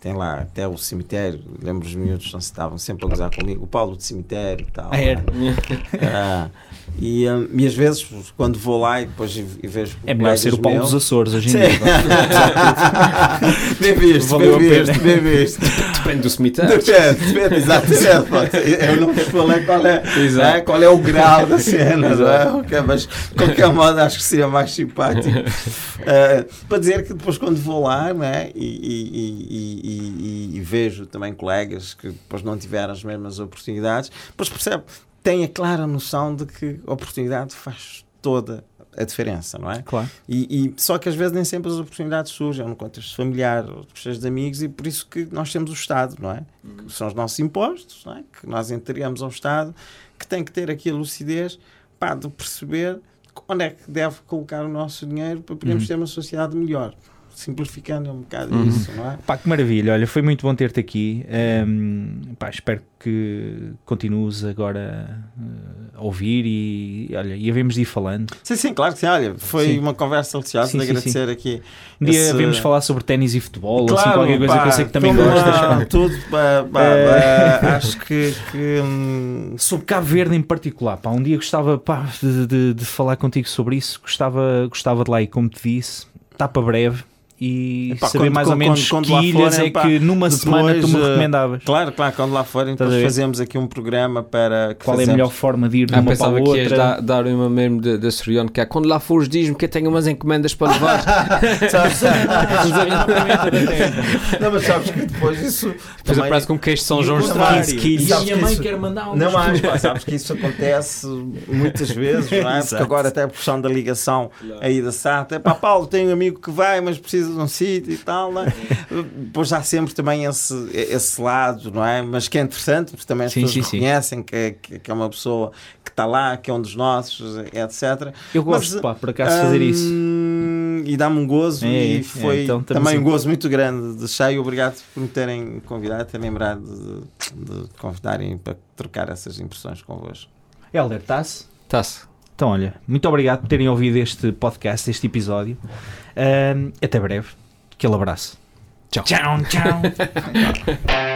Tem lá até o cemitério, lembro os miúdos não se estavam sempre a gozar comigo, o Paulo do cemitério e tal. Ah, era? *laughs* Ah, e, hum, e às vezes, quando vou lá e depois e, vejo. É melhor ser o Paulo meus- dos Açores hoje em dia. *laughs* bem visto, Valeu bem visto, bem visto. Depende do cemitério. Depende, depende, ser. Eu não vos falei qual é, Exato. né, qual é o grau da cena, não é? Mas de qualquer modo acho que seria mais simpático. Eh, *laughs* para dizer que depois quando vou lá né, e, e- e- e- e- e vejo também colegas que depois não tiveram as mesmas oportunidades, depois percebe, tem a clara noção de que a oportunidade faz toda a diferença, não é? Claro. E, e- só que às vezes nem sempre as oportunidades surgem no contexto familiar ou de de amigos e por isso que nós temos o Estado, não é? Que são os nossos impostos, não é? Que nós entregamos ao Estado, que tem que ter aqui a lucidez pá, de perceber onde é que deve colocar o nosso dinheiro para podermos Uhum. ter uma sociedade melhor. Simplificando um bocado Uhum. isso, não é? Pá, que maravilha, olha, foi muito bom ter-te aqui. Ahm, pá, espero que continues agora eh, a ouvir e, olha, e havemos de ir falando. Sim, sim, claro que sim. Olha, foi Sim. uma conversa deliciosa Sim, de sim, agradecer aqui. Um dia esse- havemos de falar sobre ténis e futebol, assim, Claro, qualquer coisa pá, que eu sei que também toma gostas. pá. Tudo, pá, pá, Eh, pá, acho que, que hum, Sobre Cabo Verde em particular, pá, um dia gostava pá, de, de- de falar contigo sobre isso, gostava, gostava de lá e como te disse, está para breve e Epá, saber quando- mais ou quando- menos quando que lá ilhas forem, é pá, que numa semana tu me depois, eh, recomendavas. Claro, claro, quando lá forem, a depois fazemos aqui um programa para que Qual é a fazemos- melhor forma de ir de Ah, uma para pensava a que ias outra? dar, dar uma mesmo da Soriano, que é quando lá fores diz-me que eu tenho umas encomendas para levar. *laughs* *laughs* Não, mas sabes que depois isso. Depois também- aparece com queijo de São João E de 15 quilos. E a minha mãe Sabes que quer mandar Não mais, pá, sabes que isso acontece muitas vezes, não é? Porque agora até por questão da ligação aí da SAT, é pá, Paulo, tenho um amigo que vai, mas precisa de um sítio e tal, não é? Depois há sempre também esse, esse lado, não é? Mas que é interessante, porque também as Sim, pessoas sim, sim. reconhecem que, é- que, que é uma pessoa que está lá, que é um dos nossos, etc. Eu gosto, Mas, pá, por acaso, de fazer isso. Hum, E dá-me um gozo É, é, e foi então estamos também um gozo muito grande de cheio. Obrigado por me terem convidado, terem lembrado de, de convidarem para trocar essas impressões convosco. Helder, está-se? Tá-se. Então, olha, muito obrigado por terem ouvido este podcast, este episódio. Até breve. Aquele abraço. Tchau. Tchau, tchau. *laughs*